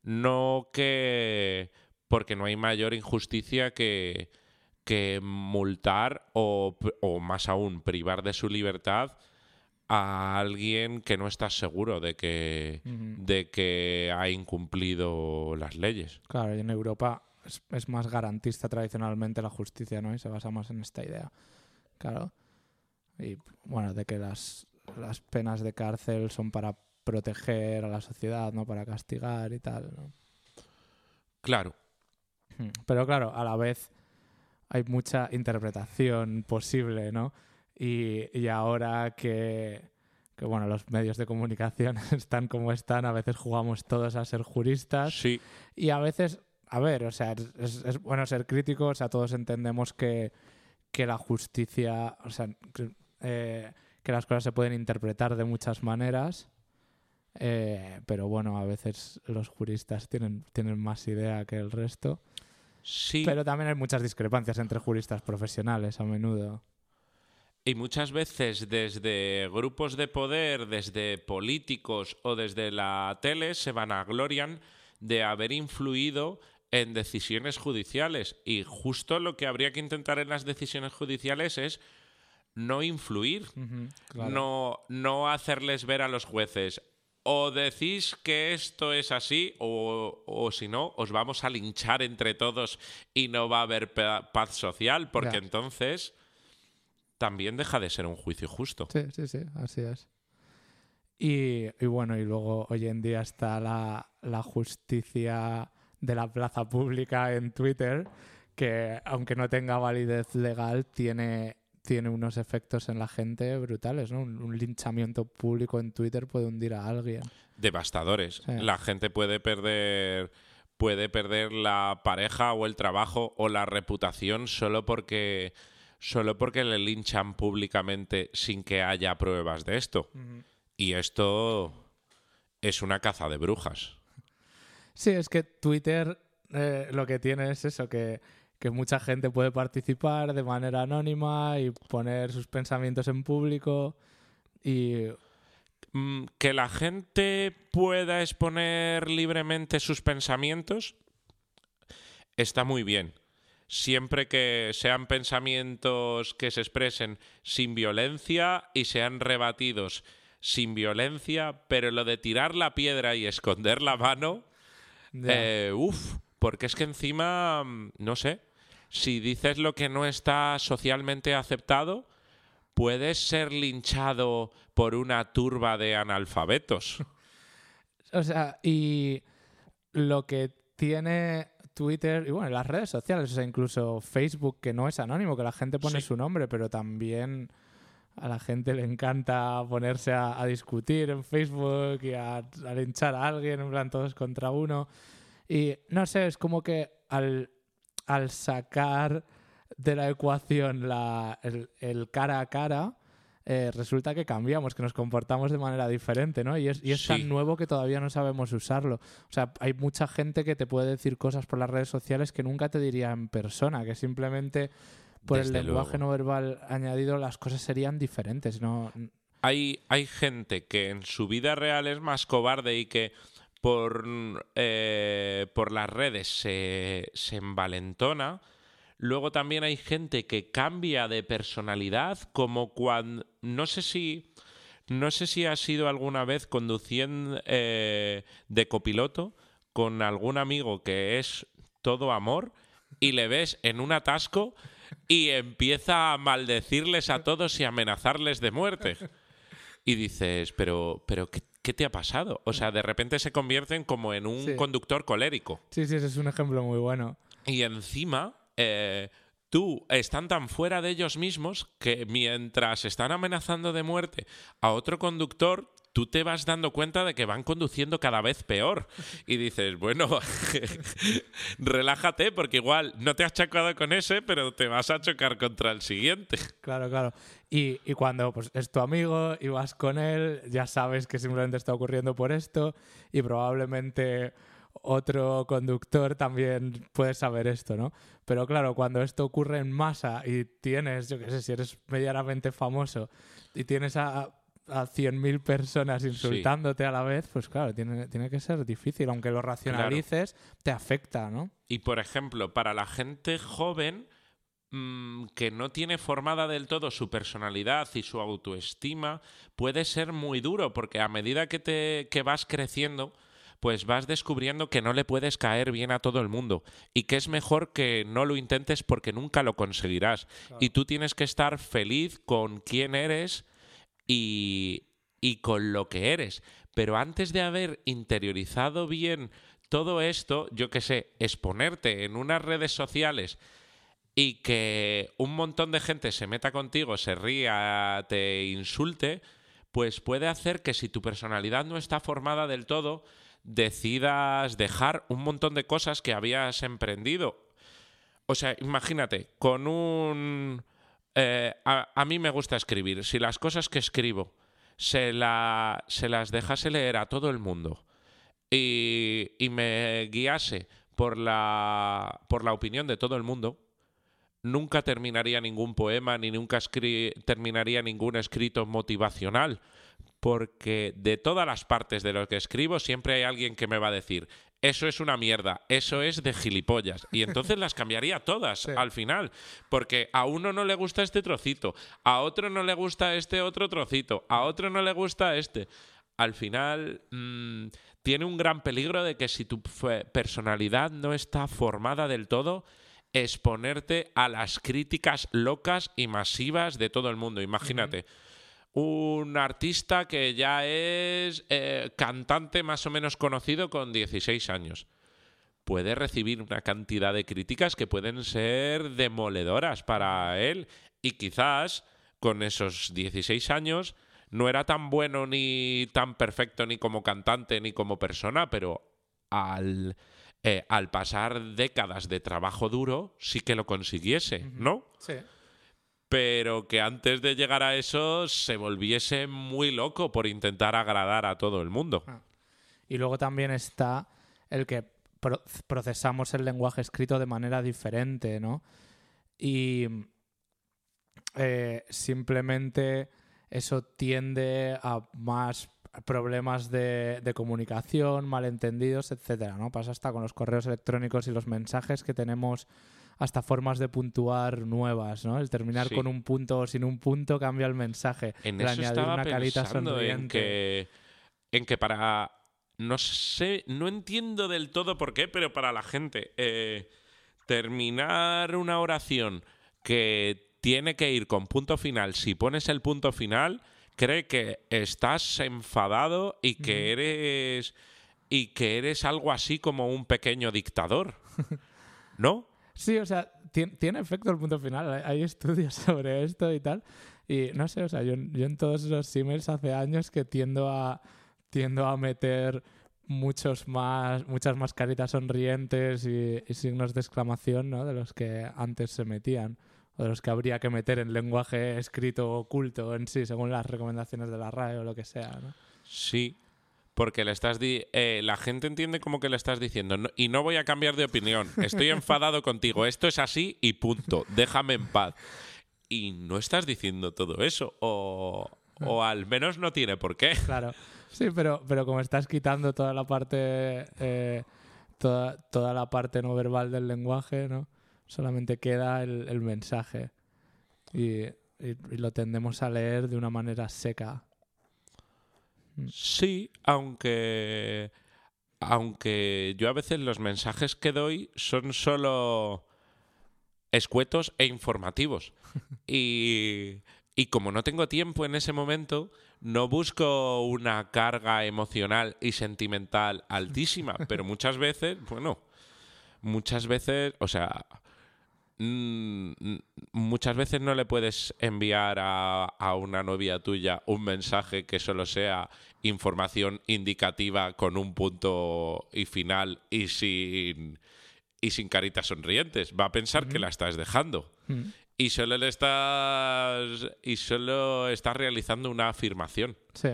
no que porque no hay mayor injusticia que, que multar o, o más aún privar de su libertad a alguien que no está seguro de que, de que ha incumplido las leyes. Claro, y en Europa es, es más garantista tradicionalmente la justicia, ¿no? Y se basa más en esta idea. Claro. Y bueno, de que las, las penas de cárcel son para proteger a la sociedad, no para castigar y tal, ¿no? Claro, Hmm. Pero claro, a la vez hay mucha interpretación posible, ¿no? Y, y ahora que, que, bueno, los medios de comunicación [LAUGHS] están como están, a veces jugamos todos a ser juristas sí, y a veces, a ver, o sea, es, es- bueno ser críticos, o sea, todos entendemos que, que la justicia, o sea, eh, que las cosas se pueden interpretar de muchas maneras. eh, pero bueno, a veces los juristas tienen, tienen más idea que el resto. sí. Pero también hay muchas discrepancias entre juristas profesionales a menudo. Y muchas veces desde grupos de poder, desde políticos o desde la tele se vanaglorian de haber influido en decisiones judiciales. Y justo lo que habría que intentar en las decisiones judiciales es no influir, claro. no, no hacerles ver a los jueces. O decís que esto es así, o, o si no, os vamos a linchar entre todos y no va a haber pa- paz social, porque entonces también deja de ser un juicio justo. Sí, sí, sí, así es. Y, y bueno, y luego hoy en día está la, la justicia de la plaza pública en Twitter, que aunque no tenga validez legal, tiene, tiene unos efectos en la gente brutales, ¿no? Un, un linchamiento público en Twitter puede hundir a alguien. Devastadores. Sí. La gente puede perder puede perder la pareja o el trabajo o la reputación solo porque solo porque le linchan públicamente sin que haya pruebas de esto. Y esto es una caza de brujas. Sí, es que Twitter eh, lo que tiene es eso, que, que mucha gente puede participar de manera anónima y poner sus pensamientos en público y Mm, que la gente pueda exponer libremente sus pensamientos está muy bien. Siempre que sean pensamientos que se expresen sin violencia y sean rebatidos sin violencia, pero lo de tirar la piedra y esconder la mano, eh, uff, porque es que encima, mm, no sé, si dices lo que no está socialmente aceptado, puedes ser linchado por una turba de analfabetos. [LAUGHS] O sea, y lo que tiene Twitter y bueno, las redes sociales, o sea, incluso Facebook, que no es anónimo, que la gente pone Sí. su nombre, pero también a la gente le encanta ponerse a, a discutir en Facebook y a, a linchar a alguien, en plan todos contra uno. Y no sé, es como que al, al sacar de la ecuación la, el, el cara a cara, eh, resulta que cambiamos, que nos comportamos de manera diferente, ¿no? Y es, y es Sí. tan nuevo que todavía no sabemos usarlo. O sea, hay mucha gente que te puede decir cosas por las redes sociales que nunca te diría en persona, que simplemente por Desde el lenguaje luego. no verbal añadido las cosas serían diferentes, ¿no? Hay, hay gente que en su vida real es más cobarde y que por, eh, por las redes se, se envalentona. Luego también hay gente que cambia de personalidad, como cuando. No sé si. No sé si has sido alguna vez conduciendo eh, de copiloto con algún amigo que es todo amor y le ves en un atasco y empieza a maldecirles a todos y amenazarles de muerte. Y dices, pero, pero ¿qué, qué te ha pasado? O sea, de repente se convierten como en un Sí. conductor colérico. Sí, sí, ese es un ejemplo muy bueno. Y encima, eh, tú están tan fuera de ellos mismos que mientras están amenazando de muerte a otro conductor, tú te vas dando cuenta de que van conduciendo cada vez peor. Y dices, bueno, [LAUGHS] relájate porque igual no te has chocado con ese, pero te vas a chocar contra el siguiente. Claro, claro. Y, y cuando pues, es tu amigo y vas con él, ya sabes que simplemente está ocurriendo por esto y probablemente otro conductor también puede saber esto, ¿no? Pero claro, cuando esto ocurre en masa y tienes, yo qué sé, si eres medianamente famoso y tienes a, a 100.000 personas insultándote a la vez, pues claro, tiene, tiene que ser difícil. Aunque lo racionalices, te afecta, ¿no? Y por ejemplo, para la gente joven mm, que no tiene formada del todo su personalidad y su autoestima, puede ser muy duro porque a medida que, te, que vas creciendo, pues vas descubriendo que no le puedes caer bien a todo el mundo y que es mejor que no lo intentes porque nunca lo conseguirás. Y tú tienes que estar feliz con quién eres y, y con lo que eres. Pero antes de haber interiorizado bien todo esto, yo qué sé, exponerte en unas redes sociales y que un montón de gente se meta contigo, se ría, te insulte, pues puede hacer que si tu personalidad no está formada del todo, decidas dejar un montón de cosas que habías emprendido. O sea, imagínate, con un... eh, a, mí me gusta escribir. Si las cosas que escribo se, se las dejase leer a todo el mundo y, me guiase por la, opinión de todo el mundo, nunca terminaría ningún poema ni nunca terminaría ningún escrito motivacional. Porque de todas las partes de lo que escribo siempre hay alguien que me va a decir, eso es una mierda, eso es de gilipollas. Y entonces las cambiaría todas Sí. al final. Porque a uno no le gusta este trocito, a otro no le gusta este otro trocito, a otro no le gusta este. Al final mm, tiene un gran peligro de que si tu personalidad no está formada del todo, exponerte a las críticas locas y masivas de todo el mundo. Imagínate. Un artista que ya es eh, cantante más o menos conocido con 16 años puede recibir una cantidad de críticas que pueden ser demoledoras para él y quizás con esos 16 años no era tan bueno ni tan perfecto ni como cantante ni como persona, pero al, eh, al pasar décadas de trabajo duro sí que lo consiguiese, ¿no? Sí. Pero que antes de llegar a eso se volviese muy loco por intentar agradar a todo el mundo. Ah. Y luego también está el que procesamos el lenguaje escrito de manera diferente, ¿no? Y eh, simplemente eso tiende a más problemas de, comunicación, malentendidos, etcétera, ¿no? Pasa hasta con los correos electrónicos y los mensajes que tenemos hasta formas de puntuar nuevas, ¿no? El terminar con un punto o sin un punto cambia el mensaje. En el eso añadir estaba una carita sonriente. En que, en que para no sé, no entiendo del todo por qué, pero para la gente, eh, terminar una oración que tiene que ir con punto final, si pones el punto final, cree que estás enfadado y que eres y que eres algo así como un pequeño dictador. ¿No? Sí, o sea, tiene, efecto el punto final. Hay, estudios [LAUGHS] sobre esto y tal. Y no sé, o sea, yo, yo en todos esos emails hace años que tiendo a tiendo a meter muchos más, muchas más caritas sonrientes y, signos de exclamación ¿no? de los que antes se metían o de los que habría que meter en lenguaje escrito oculto en sí, según las recomendaciones de la RAE o lo que sea. ¿no? Sí, porque le estás eh, la gente entiende como que le estás diciendo y no voy a cambiar de opinión, estoy enfadado contigo, esto es así y punto, déjame en paz. Y no estás diciendo todo eso o, o al menos no tiene por qué. Claro. Sí, pero, pero como estás quitando toda la parte eh, toda, toda la parte no verbal del lenguaje, ¿no? Solamente queda el, mensaje. Y, lo tendemos a leer de una manera seca. Mm. Sí, aunque. Aunque yo a veces los mensajes que doy son solo escuetos e informativos. [LAUGHS] y, y como no tengo tiempo en ese momento, no busco una carga emocional y sentimental altísima, pero muchas veces, bueno, muchas veces, o sea, muchas veces no le puedes enviar a, a, una novia tuya un mensaje que solo sea información indicativa con un punto y final y sin, y sin caritas sonrientes. Va a pensar que la estás dejando. Mm y solo le estás y solo estás realizando una afirmación. Sí.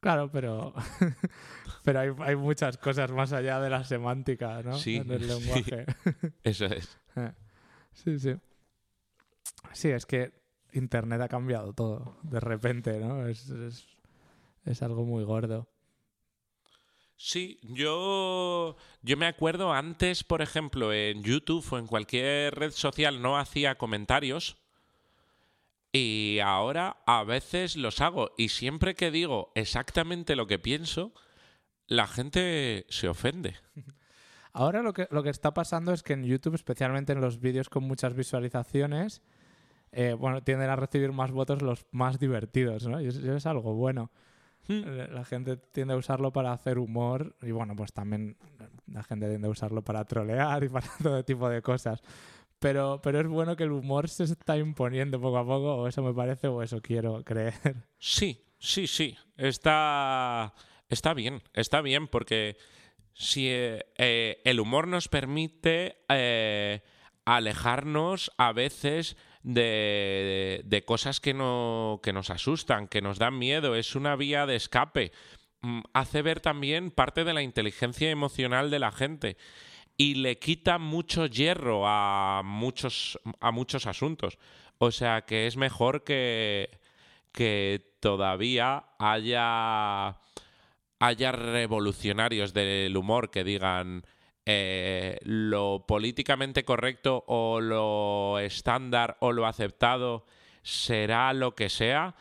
Claro, pero [LAUGHS] pero hay, hay, muchas cosas más allá de la semántica, ¿no? Sí, en el [LAUGHS] lenguaje. Eso es. [LAUGHS] Sí, sí. Sí, es que Internet ha cambiado todo de repente, ¿no? Es, es, es algo muy gordo. Sí, yo, yo me acuerdo antes, por ejemplo, en YouTube o en cualquier red social no hacía comentarios y ahora a veces los hago y siempre que digo exactamente lo que pienso, la gente se ofende. [LAUGHS] Ahora lo que, lo que está pasando es que en YouTube, especialmente en los vídeos con muchas visualizaciones, eh, bueno, tienden a recibir más votos los más divertidos, ¿no? Y eso es algo bueno. Hmm. La gente tiende a usarlo para hacer humor y bueno, pues también la gente tiende a usarlo para trolear y para [LAUGHS] todo tipo de cosas. Pero, pero es bueno que el humor se está imponiendo poco a poco, o eso me parece, o eso quiero creer. Sí, sí, sí. Está, está bien, está bien, porque si eh, el humor nos permite eh, alejarnos a veces de, cosas que, que nos asustan, que nos dan miedo, es una vía de escape. Mm, hace ver también parte de la inteligencia emocional de la gente y le quita mucho hierro a muchos, a muchos asuntos. O sea que es mejor que, que todavía haya, haya revolucionarios del humor que digan eh, lo políticamente correcto o lo estándar o lo aceptado será lo que sea,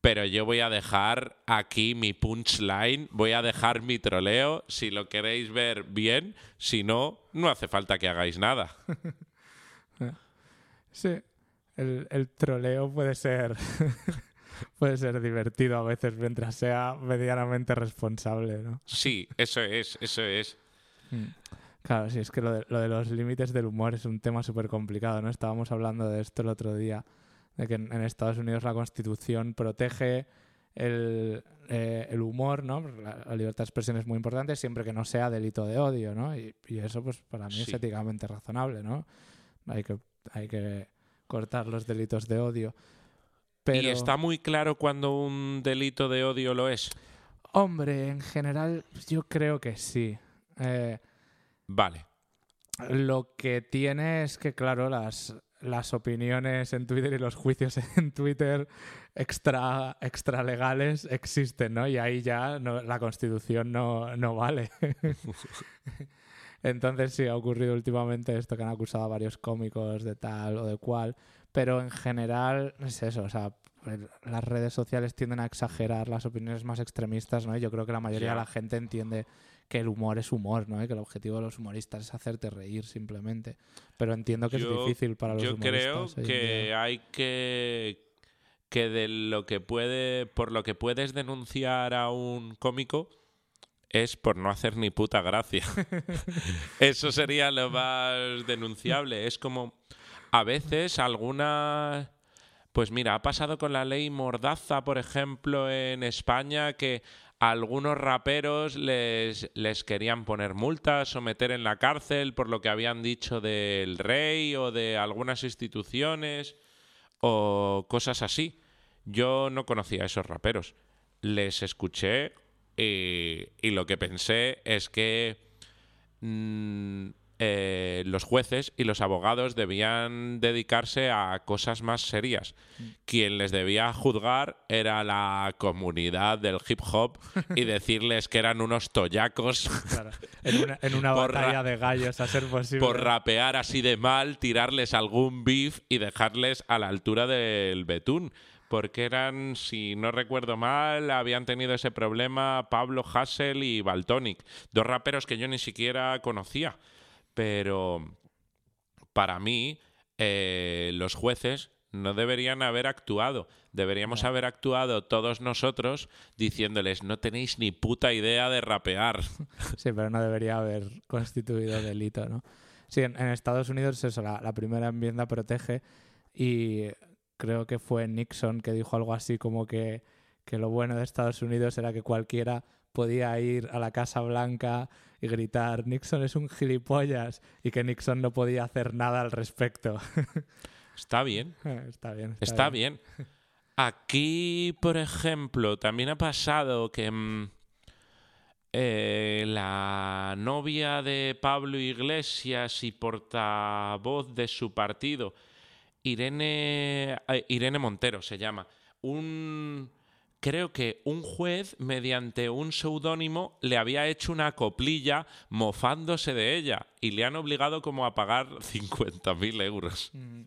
pero yo voy a dejar aquí mi punchline, voy a dejar mi troleo, si lo queréis ver bien, si no, no hace falta que hagáis nada. [LAUGHS] Sí, el, el troleo puede ser [LAUGHS] [LAUGHS] puede ser divertido a veces mientras sea medianamente responsable, ¿no? Sí, eso es, eso es. Mm. Claro, sí, es que lo de, lo de los límites del humor es un tema súper complicado, ¿no? Estábamos hablando de esto el otro día, de que en, en Estados Unidos la Constitución protege el, eh, el humor, ¿no? La, la libertad de expresión es muy importante siempre que no sea delito de odio, ¿no? Y, y eso, pues, para mí es éticamente razonable, ¿no? Hay que, hay que cortar los delitos de odio. Pero... ¿Y está muy claro cuando un delito de odio lo es? Hombre, en general yo creo que sí. Eh, Vale. lo que tiene es que, claro, las, las opiniones en Twitter y los juicios [LAUGHS] en Twitter extra, extra legales existen, ¿no? Y ahí ya no- la constitución no, no vale. [LAUGHS] Entonces sí, ha ocurrido últimamente esto que han acusado a varios cómicos de tal o de cual, pero en general es eso, o sea, el- las redes sociales tienden a exagerar las opiniones más extremistas, ¿no? Y yo creo que la mayoría de la gente entiende que el humor es humor, ¿no? Y que el objetivo de los humoristas es hacerte reír simplemente. Pero entiendo que Yo- es difícil para los Yo creo humoristas. hoy en que hay que que de lo que puede por lo que puedes denunciar a un cómico es por no hacer ni puta gracia. [LAUGHS] Eso sería lo más denunciable. Es como a veces alguna pues mira, ha pasado con la ley Mordaza, por ejemplo, en España, que a algunos raperos les, les querían poner multas o meter en la cárcel por lo que habían dicho del rey o de algunas instituciones o cosas así. Yo no conocía a esos raperos. Les escuché y, y lo que pensé es que mm, eh, los jueces y los abogados debían dedicarse a cosas más serias. Quien les debía juzgar era la comunidad del hip hop y [LAUGHS] decirles que eran unos toyacos Claro, en una, en una batalla de gallos, a ser posible. por rapear así de mal, tirarles algún beef y dejarles a la altura del betún. Porque eran, si no recuerdo mal, habían tenido ese problema Pablo Hassel y Baltonic, dos raperos que yo ni siquiera conocía. Pero para mí, eh, los jueces no deberían haber actuado. Deberíamos haber actuado todos nosotros diciéndoles, no tenéis ni puta idea de rapear. [LAUGHS] Sí, pero no debería haber constituido delito, ¿no? Sí, en, en Estados Unidos eso, la, la primera enmienda protege y creo que fue Nixon que dijo algo así como que, que lo bueno de Estados Unidos era que cualquiera podía ir a la Casa Blanca y gritar Nixon es un gilipollas y que Nixon no podía hacer nada al respecto. [LAUGHS] Está bien. está bien. Está bien. Aquí, por ejemplo, también ha pasado que mm, eh, la novia de Pablo Iglesias y portavoz de su partido, Irene, eh, Irene Montero se llama, un creo que un juez, mediante un seudónimo, le había hecho una coplilla mofándose de ella y le han obligado como a pagar [LAUGHS] 50.000 euros. Mm,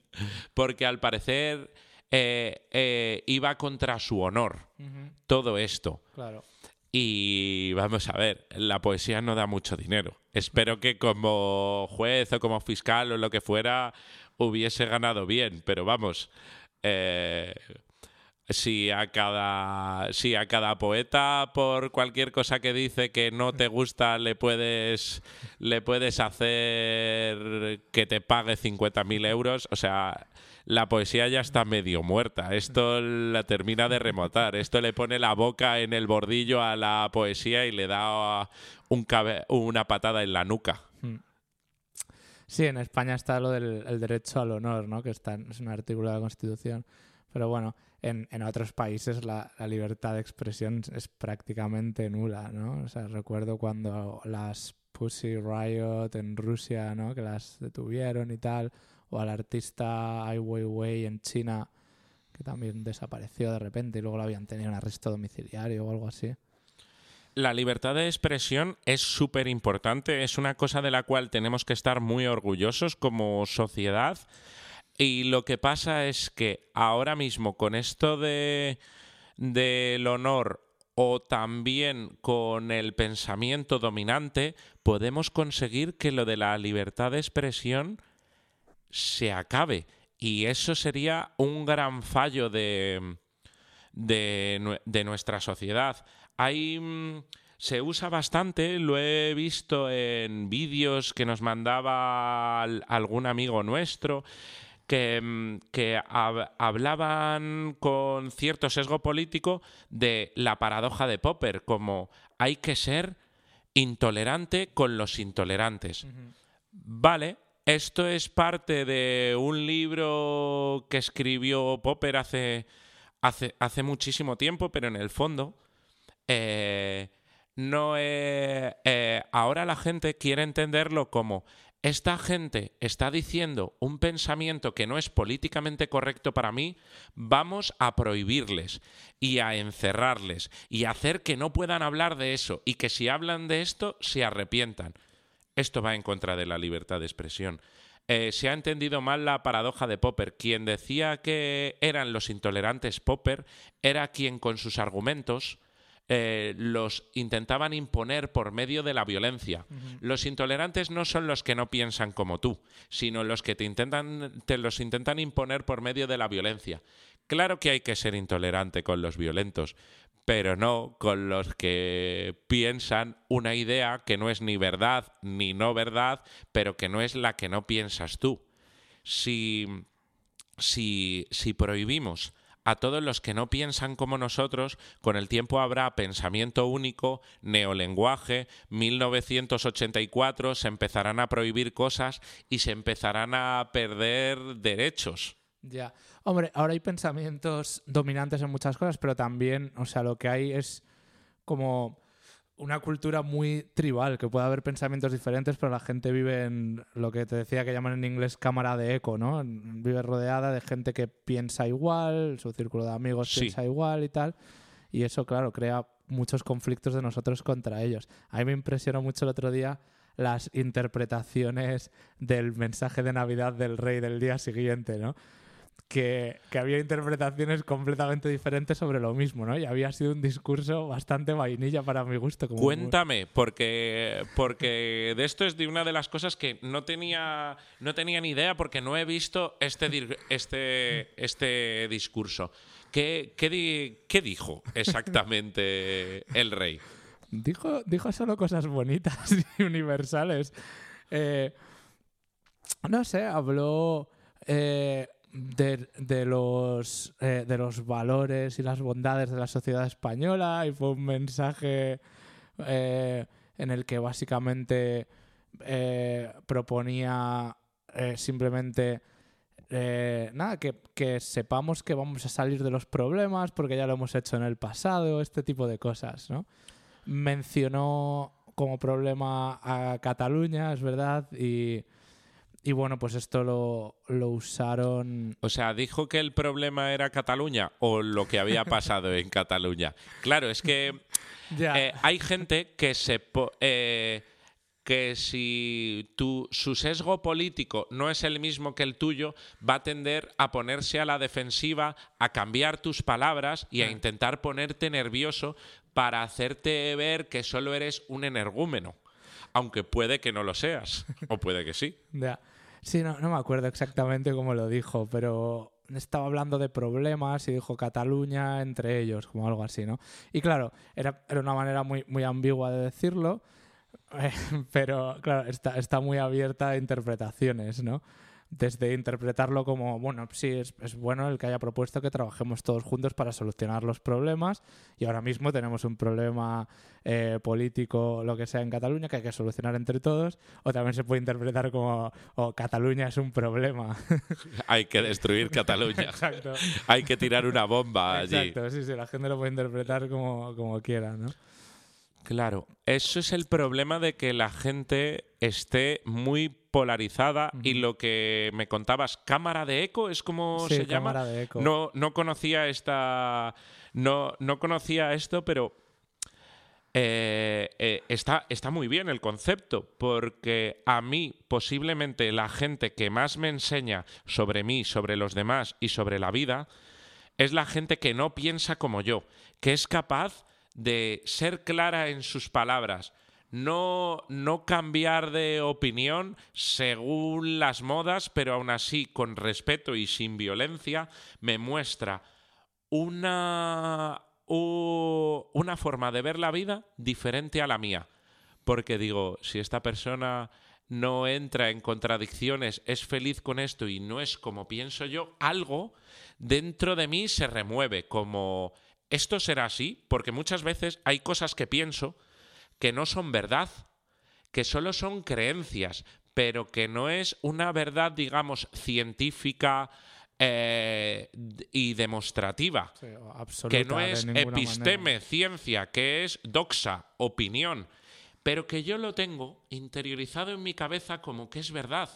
Porque al parecer eh, eh, iba contra su honor todo esto. Claro. Y vamos a ver, la poesía no da mucho dinero. Espero que como juez o como fiscal o lo que fuera hubiese ganado bien, pero vamos, eh, si a cada si a cada poeta por cualquier cosa que dice que no te gusta le puedes le puedes hacer que te pague 50.000 euros, o sea, la poesía ya está medio muerta. Esto la termina de remotar. Esto le pone la boca en el bordillo a la poesía y le da un una patada en la nuca. Sí, en España está lo del el derecho al honor, ¿no? Que está es un artículo de la Constitución. Pero bueno, en, en otros países la, la libertad de expresión es prácticamente nula, ¿no? O sea, recuerdo cuando las Pussy Riot en Rusia, ¿no? Que las detuvieron y tal. O al artista Ai Weiwei en China, que también desapareció de repente y luego lo habían tenido en arresto domiciliario o algo así. La libertad de expresión es súper importante, es una cosa de la cual tenemos que estar muy orgullosos como sociedad. Y lo que pasa es que ahora mismo con esto de, del honor o también con el pensamiento dominante, podemos conseguir que lo de la libertad de expresión se acabe. Y eso sería un gran fallo de, de, nuestra sociedad. Hay, mm, se usa bastante, lo he visto en vídeos que nos mandaba algún amigo nuestro, que, mm, hablaban con cierto sesgo político de la paradoja de Popper, como hay que ser intolerante con los intolerantes. Vale, esto es parte de un libro que escribió Popper hace, hace, hace muchísimo tiempo, pero en el fondo eh, no eh, ahora la gente quiere entenderlo como esta gente está diciendo un pensamiento que no es políticamente correcto para mí, vamos a prohibirles y a encerrarles y a hacer que no puedan hablar de eso y que si hablan de esto se arrepientan. Esto va en contra de la libertad de expresión. Eh, se ha entendido mal la paradoja de Popper. Quien decía que eran los intolerantes Popper era quien con sus argumentos eh, los intentaban imponer por medio de la violencia. Los intolerantes no son los que no piensan como tú, sino los que te intentan, te los intentan imponer por medio de la violencia. Claro que hay que ser intolerante con los violentos, pero no con los que piensan una idea que no es ni verdad ni no verdad, pero que no es la que no piensas tú. Si, si, si prohibimos a todos los que no piensan como nosotros, con el tiempo habrá pensamiento único, neolenguaje, 1984, se empezarán a prohibir cosas y se empezarán a perder derechos. Ya. Hombre, ahora hay pensamientos dominantes en muchas cosas, pero también, o sea, lo que hay es como una cultura muy tribal, que puede haber pensamientos diferentes, pero la gente vive en lo que te decía que llaman en inglés cámara de eco, ¿no? Vive rodeada de gente que piensa igual, su círculo de amigos piensa igual y tal. Y eso, claro, crea muchos conflictos de nosotros contra ellos. A mí me impresionó mucho el otro día las interpretaciones del mensaje de Navidad del rey del día siguiente, ¿no? Que, había interpretaciones completamente diferentes sobre lo mismo, ¿no? Y había sido un discurso bastante vainilla para mi gusto. Cuéntame, porque, porque de esto es de una de las cosas que no tenía, no tenía ni idea porque no he visto este, este, este discurso. ¿Qué, qué, dijo exactamente [LAUGHS] el rey? Dijo, dijo solo cosas bonitas [LAUGHS] y universales. Eh, no sé, habló... Eh, de, los, eh, de los valores y las bondades de la sociedad española y fue un mensaje eh, en el que básicamente eh, proponía simplemente nada, que, que, sepamos que vamos a salir de los problemas porque ya lo hemos hecho en el pasado, este tipo de cosas, ¿no? Mencionó como problema a Cataluña, es verdad, y y bueno, pues esto lo, lo, usaron. O sea, dijo que el problema era Cataluña o lo que había pasado en Cataluña. Claro, es que [LAUGHS] eh, hay gente que se. Eh, que si tu, su sesgo político no es el mismo que el tuyo, va a tender a ponerse a la defensiva, a cambiar tus palabras y a intentar ponerte nervioso para hacerte ver que solo eres un energúmeno aunque puede que no lo seas, o puede que sí. Ya. Sí, no, no me acuerdo exactamente cómo lo dijo, pero estaba hablando de problemas y dijo Cataluña entre ellos, como algo así, ¿no? Y claro, era, era una manera muy, muy ambigua de decirlo, [LAUGHS] pero claro, está, está muy abierta a interpretaciones, ¿no? Desde interpretarlo como, bueno, sí, es, es, bueno el que haya propuesto que trabajemos todos juntos para solucionar los problemas y ahora mismo tenemos un problema eh, político, lo que sea en Cataluña, que hay que solucionar entre todos, o también se puede interpretar como, oh, Cataluña es un problema. [LAUGHS] hay que destruir Cataluña. [LAUGHS] Exacto. hay que tirar una bomba allí. Exacto, sí, sí, la gente lo puede interpretar como, como quiera, ¿no? Claro, eso es el problema de que la gente esté muy polarizada y lo que me contabas, cámara de eco, es como se llama. De eco. No, no conocía esta, no, no conocía esto, pero eh, eh, está, está muy bien el concepto, porque a mí posiblemente la gente que más me enseña sobre mí, sobre los demás y sobre la vida es la gente que no piensa como yo, que es capaz de ser clara en sus palabras, no, no cambiar de opinión según las modas, pero aún así con respeto y sin violencia, me muestra una, una forma de ver la vida diferente a la mía. Porque digo, si esta persona no entra en contradicciones, es feliz con esto y no es como pienso yo, algo dentro de mí se remueve, como esto será así, porque muchas veces hay cosas que pienso que no son verdad, que solo son creencias, pero que no es una verdad, digamos, científica eh, y demostrativa, que no es episteme, ciencia, que es doxa, opinión pero que yo lo tengo interiorizado en mi cabeza como que es verdad.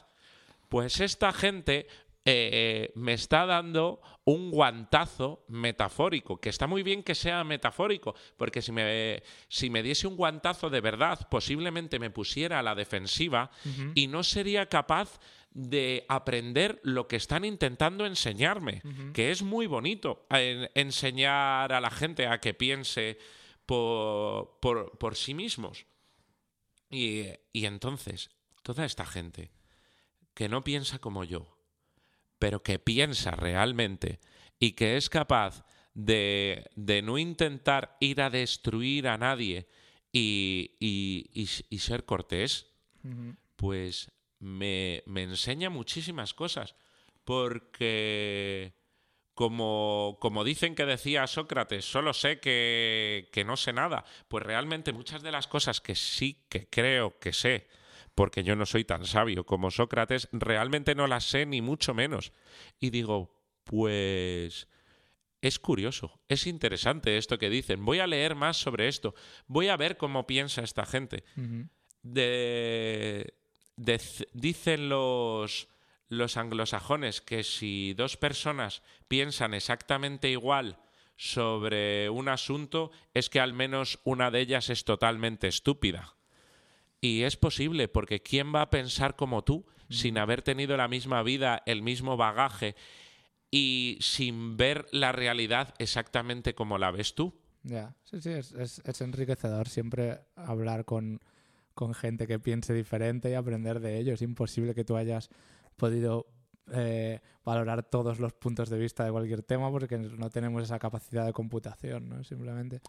Pues esta gente eh, me está dando un guantazo metafórico, que está muy bien que sea metafórico, porque si me, si me diese un guantazo de verdad, posiblemente me pusiera a la defensiva y no sería capaz de aprender lo que están intentando enseñarme, que es muy bonito enseñar a la gente a que piense por, por sí mismos. Y, entonces, toda esta gente que no piensa como yo, pero que piensa realmente y que es capaz de, no intentar ir a destruir a nadie y, ser cortés, pues me, me, enseña muchísimas cosas. Porque como, como dicen que decía Sócrates, solo sé que, que no sé nada. Pues realmente muchas de las cosas que sí que creo que sé, porque yo no soy tan sabio como Sócrates, realmente no las sé ni mucho menos. Y digo, pues es curioso, es interesante esto que dicen. Voy a leer más sobre esto, voy a ver cómo piensa esta gente. de, dicen los, los anglosajones que si dos personas piensan exactamente igual sobre un asunto es que al menos una de ellas es totalmente estúpida. Y es posible, porque ¿quién va a pensar como tú sin haber tenido la misma vida, el mismo bagaje y sin ver la realidad exactamente como la ves tú? Ya, sí, sí, es, enriquecedor siempre hablar con, con gente que piense diferente y aprender de ello. Es imposible que tú hayas podido eh, valorar todos los puntos de vista de cualquier tema porque no tenemos esa capacidad de computación, ¿no? Simplemente.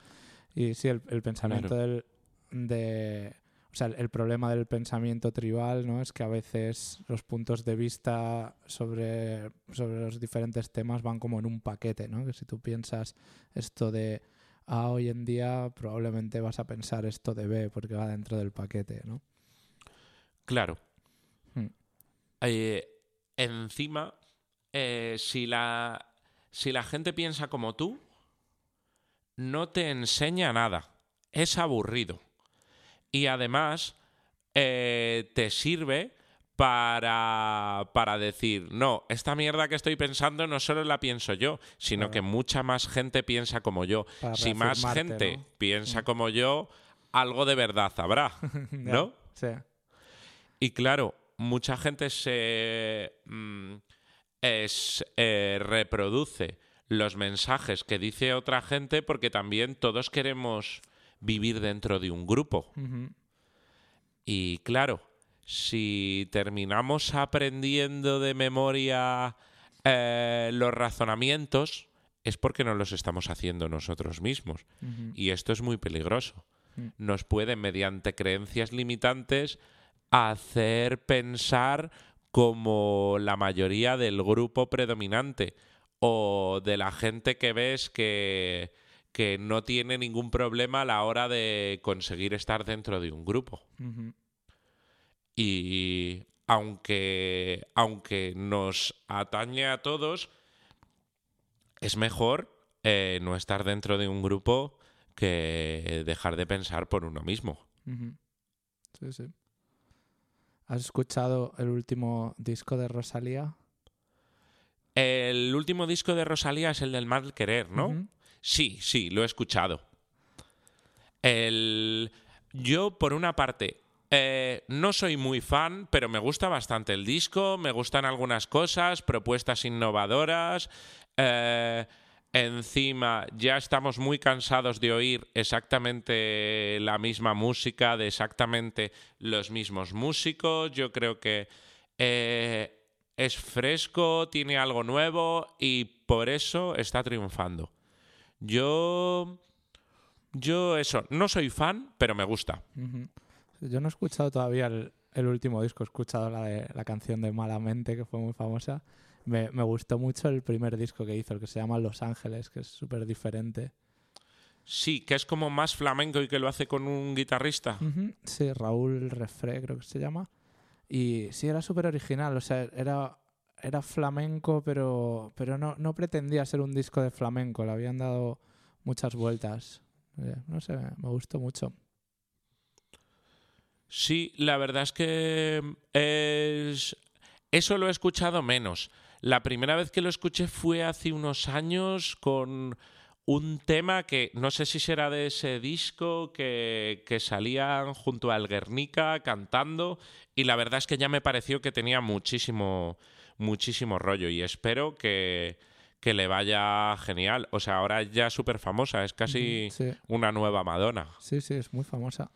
Y sí, el, pensamiento del... De, o sea, el, problema del pensamiento tribal, ¿no? Es que a veces los puntos de vista sobre, sobre los diferentes temas van como en un paquete, ¿no? Que si tú piensas esto de A hoy en día, probablemente vas a pensar esto de B porque va dentro del paquete, ¿no? Claro. Eh, encima, eh, si, la, si la gente piensa como tú, no te enseña nada. Es aburrido. Y además, eh, te sirve para, para, decir, no, esta mierda que estoy pensando no solo la pienso yo, sino que mucha más gente piensa como yo. si más gente piensa mm. como yo, algo de verdad habrá, [LAUGHS] ¿no? sí. Y claro, mucha gente se mm, eh, reproduce los mensajes que dice otra gente porque también todos queremos vivir dentro de un grupo. Y claro, si terminamos aprendiendo de memoria eh, los razonamientos, es porque no los estamos haciendo nosotros mismos. Y esto es muy peligroso. Mm. Nos puede, mediante creencias limitantes, hacer pensar como la mayoría del grupo predominante o de la gente que ves que, que no tiene ningún problema a la hora de conseguir estar dentro de un grupo. Y aunque, aunque nos atañe a todos, es mejor eh, no estar dentro de un grupo que dejar de pensar por uno mismo. Sí, sí. ¿Has escuchado el último disco de Rosalía? El último disco de Rosalía es el del mal querer, ¿no? Sí, sí, lo he escuchado. El... Yo, por una parte, eh, no soy muy fan, pero me gusta bastante el disco, me gustan algunas cosas, propuestas innovadoras. Eh, Encima, ya estamos muy cansados de oír exactamente la misma música, de exactamente los mismos músicos. Yo creo que eh, es fresco, tiene algo nuevo y por eso está triunfando. Yo. Yo, eso, no soy fan, pero me gusta. Yo no he escuchado todavía el, el último disco, he escuchado la, de, la canción de Malamente, que fue muy famosa me, me, gustó mucho el primer disco que hizo, el que se llama Los Ángeles, que es súper diferente. Sí, que es como más flamenco y que lo hace con un guitarrista. Sí, Raúl Refré creo que se llama. Y sí, era súper original, o sea, era, era flamenco, pero, pero no, no pretendía ser un disco de flamenco, le habían dado muchas vueltas. Eh, no sé, me gustó mucho. Sí, la verdad es que es... eso lo he escuchado menos. La primera vez que lo escuché fue hace unos años con un tema que no sé si será de ese disco que, que salían junto al Guernica cantando y la verdad es que ya me pareció que tenía muchísimo, muchísimo rollo y espero que, que le vaya genial. O sea, ahora ya súper famosa, es casi una nueva Madonna. Sí, sí, es muy famosa.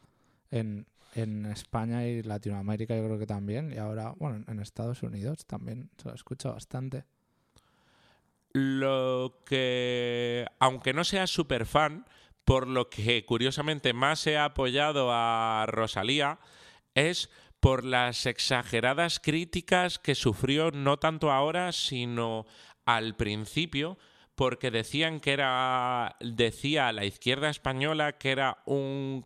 En, en España y Latinoamérica yo creo que también, y ahora, bueno, en Estados Unidos también se lo escucha bastante. Lo que, aunque no sea súper fan, por lo que curiosamente más he apoyado a Rosalía es por las exageradas críticas que sufrió no tanto ahora, sino al principio, porque decían que era, decía la izquierda española que era un,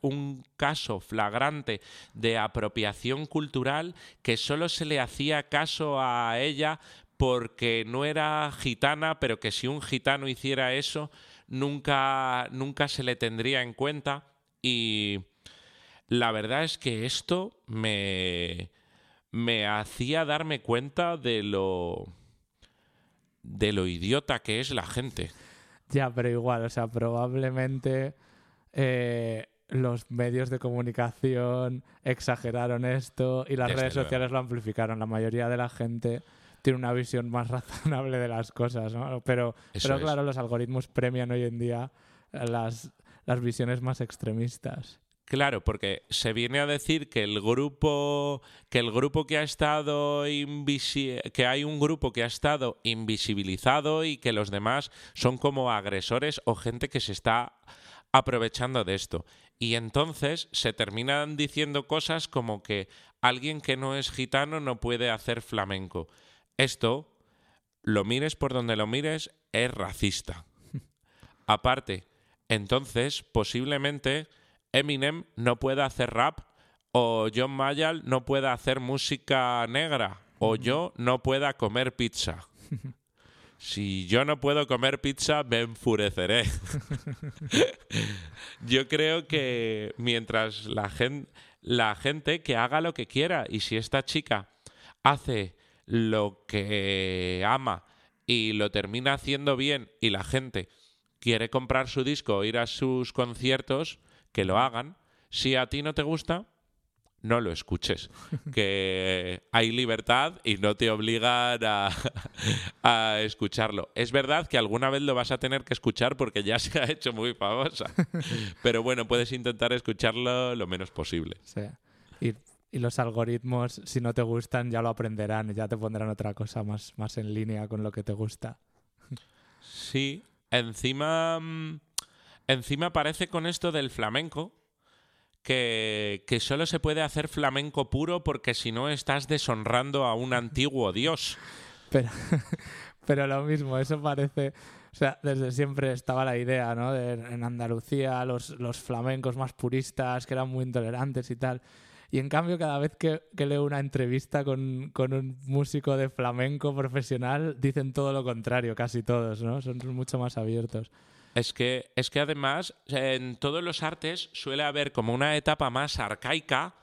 un caso flagrante de apropiación cultural, que solo se le hacía caso a ella porque no era gitana, pero que si un gitano hiciera eso, nunca, nunca se le tendría en cuenta. Y la verdad es que esto me, me hacía darme cuenta de lo de lo idiota que es la gente. Ya, pero igual, o sea, probablemente eh, los medios de comunicación exageraron esto y las redes sociales lo amplificaron. La mayoría de la gente tiene una visión más [LAUGHS] razonable de las cosas, ¿no? Pero, pero claro, los algoritmos premian hoy en día las, las visiones más extremistas. Claro, porque se viene a decir que el grupo que el grupo que ha estado que hay un grupo que ha estado invisibilizado y que los demás son como agresores o gente que se está aprovechando de esto. Y entonces se terminan diciendo cosas como que alguien que no es gitano no puede hacer flamenco. Esto, lo mires por donde lo mires, es racista. [LAUGHS] Aparte, entonces posiblemente Eminem no pueda hacer rap o John Mayall no pueda hacer música negra o yo no pueda comer pizza. [LAUGHS] Si yo no puedo comer pizza, me enfureceré. [LAUGHS] yo creo que mientras la gente, la gente que haga lo que quiera y si esta chica hace lo que ama y lo termina haciendo bien y la gente quiere comprar su disco o ir a sus conciertos, que lo hagan. Si a ti no te gusta, no lo escuches. [LAUGHS] Que hay libertad y no te obligan a, escucharlo. Es verdad que alguna vez lo vas a tener que escuchar porque ya se ha hecho muy famosa. [LAUGHS] Pero bueno, puedes intentar escucharlo lo menos posible. Sí. Y, y, los algoritmos, si no te gustan, ya lo aprenderán y ya te pondrán otra cosa más, más en línea con lo que te gusta. Sí. Encima mm, Encima aparece con esto del flamenco, que, que, solo se puede hacer flamenco puro porque si no estás deshonrando a un antiguo dios. Pero, [LAUGHS] pero lo mismo, eso parece... O sea, desde siempre estaba la idea, ¿no? De, en Andalucía, los, los flamencos más puristas, que eran muy intolerantes y tal. Y en cambio, cada vez que, que leo una entrevista con, con, un músico de flamenco profesional, dicen todo lo contrario, casi todos, ¿no? Son mucho más abiertos. Es que, es que además en todos los artes suele haber como una etapa más arcaica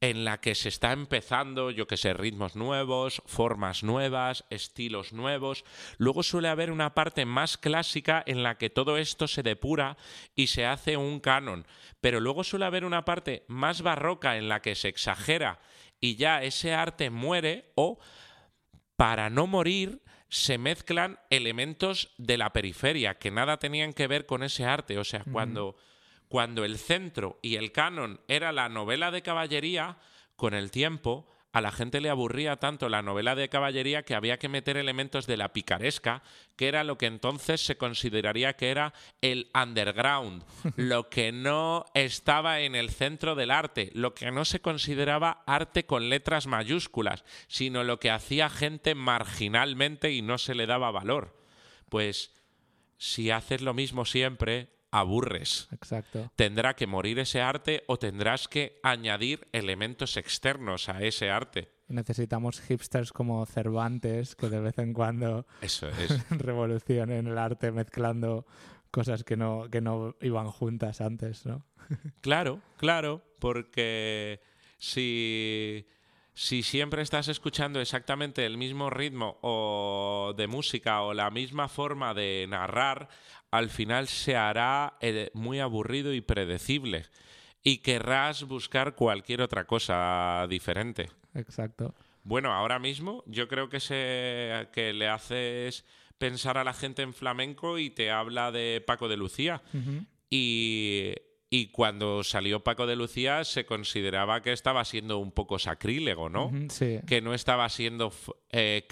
en la que se está empezando, yo que sé, ritmos nuevos, formas nuevas, estilos nuevos. Luego suele haber una parte más clásica en la que todo esto se depura y se hace un canon. Pero luego suele haber una parte más barroca en la que se exagera y ya ese arte muere o, para no morir, se mezclan elementos de la periferia que nada tenían que ver con ese arte. O sea, cuando, cuando el centro y el canon era la novela de caballería, con el tiempo a la gente le aburría tanto la novela de caballería que había que meter elementos de la picaresca, que era lo que entonces se consideraría que era el underground, [LAUGHS] lo que no estaba en el centro del arte, lo que no se consideraba arte con letras mayúsculas, sino lo que hacía gente marginalmente y no se le daba valor. Pues si haces lo mismo siempre, aburres. Exacto. Tendrá que morir ese arte o tendrás que añadir elementos externos a ese arte. Necesitamos hipsters como Cervantes que de vez en cuando Eso [LAUGHS] es. revolucionen el arte mezclando cosas que no, que no iban juntas antes, ¿no? [LAUGHS] claro, claro, porque si si siempre estás escuchando exactamente el mismo ritmo o de música o la misma forma de narrar, al final se hará eh, muy aburrido y predecible y querrás buscar cualquier otra cosa diferente. Exacto. Bueno, ahora mismo yo creo que, se, que le haces pensar a la gente en flamenco y te habla de Paco de Lucía. Y y cuando salió Paco de Lucía se consideraba que estaba siendo un poco sacrílego, ¿no? sí. Que no estaba siendo eh,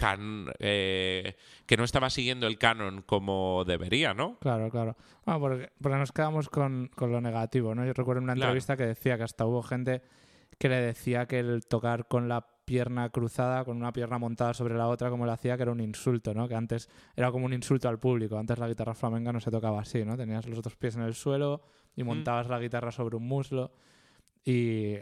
eh, que no estaba siguiendo el canon como debería, ¿no? Claro, claro. Bueno, porque, nos quedamos con, lo negativo, ¿no? Yo recuerdo una entrevista que decía que hasta hubo gente que le decía que el tocar con la pierna cruzada, con una pierna montada sobre la otra, como lo hacía, que era un insulto, ¿no? Que antes era como un insulto al público. Antes la guitarra flamenca no se tocaba así, ¿no? Tenías los otros pies en el suelo y mm. montabas la guitarra sobre un muslo. Y...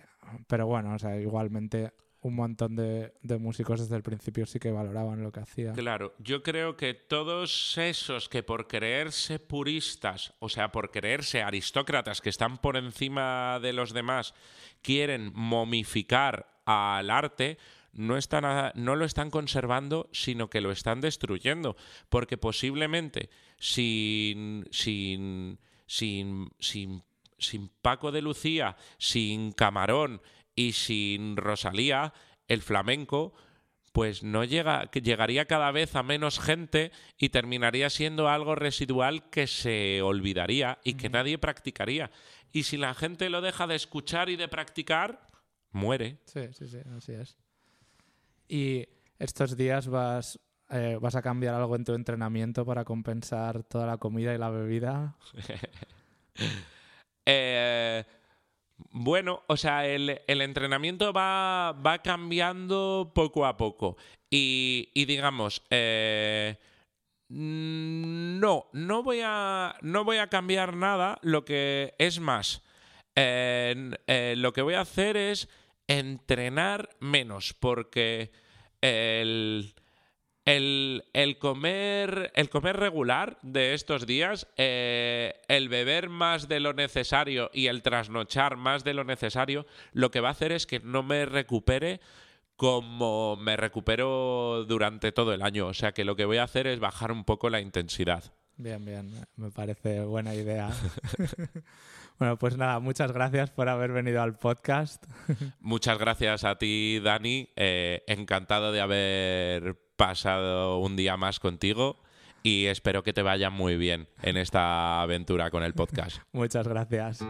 Pero bueno, o sea, igualmente un montón de, de, músicos desde el principio sí que valoraban lo que hacía. Claro, yo creo que todos esos que por creerse puristas, o sea, por creerse aristócratas que están por encima de los demás, quieren momificar al arte, no, están no lo están conservando, sino que lo están destruyendo. Porque posiblemente sin, sin, sin, sin, sin Paco de Lucía, sin Camarón y sin Rosalía, el flamenco pues no llega, llegaría cada vez a menos gente y terminaría siendo algo residual que se olvidaría y que nadie practicaría. Y si la gente lo deja de escuchar y de practicar, muere. Sí, sí, sí, así es. Y estos días vas, eh, vas a cambiar algo en tu entrenamiento para compensar toda la comida y la bebida. [LAUGHS] eh, bueno, o sea, el, entrenamiento va, va, cambiando poco a poco. Y, digamos, eh, no, no voy, a, no voy a cambiar nada. Lo que es más, lo que voy a hacer es entrenar menos, porque el el, comer, el comer regular de estos días, eh, el beber más de lo necesario y el trasnochar más de lo necesario, lo que va a hacer es que no me recupere como me recupero durante todo el año. O sea que lo que voy a hacer es bajar un poco la intensidad. Bien, bien, me parece buena idea. [LAUGHS] bueno, pues nada, muchas gracias por haber venido al podcast. muchas gracias a ti, Dani. Eh, encantado de haber pasado un día más contigo y espero que te vaya muy bien en esta aventura con el podcast. [LAUGHS] Muchas gracias.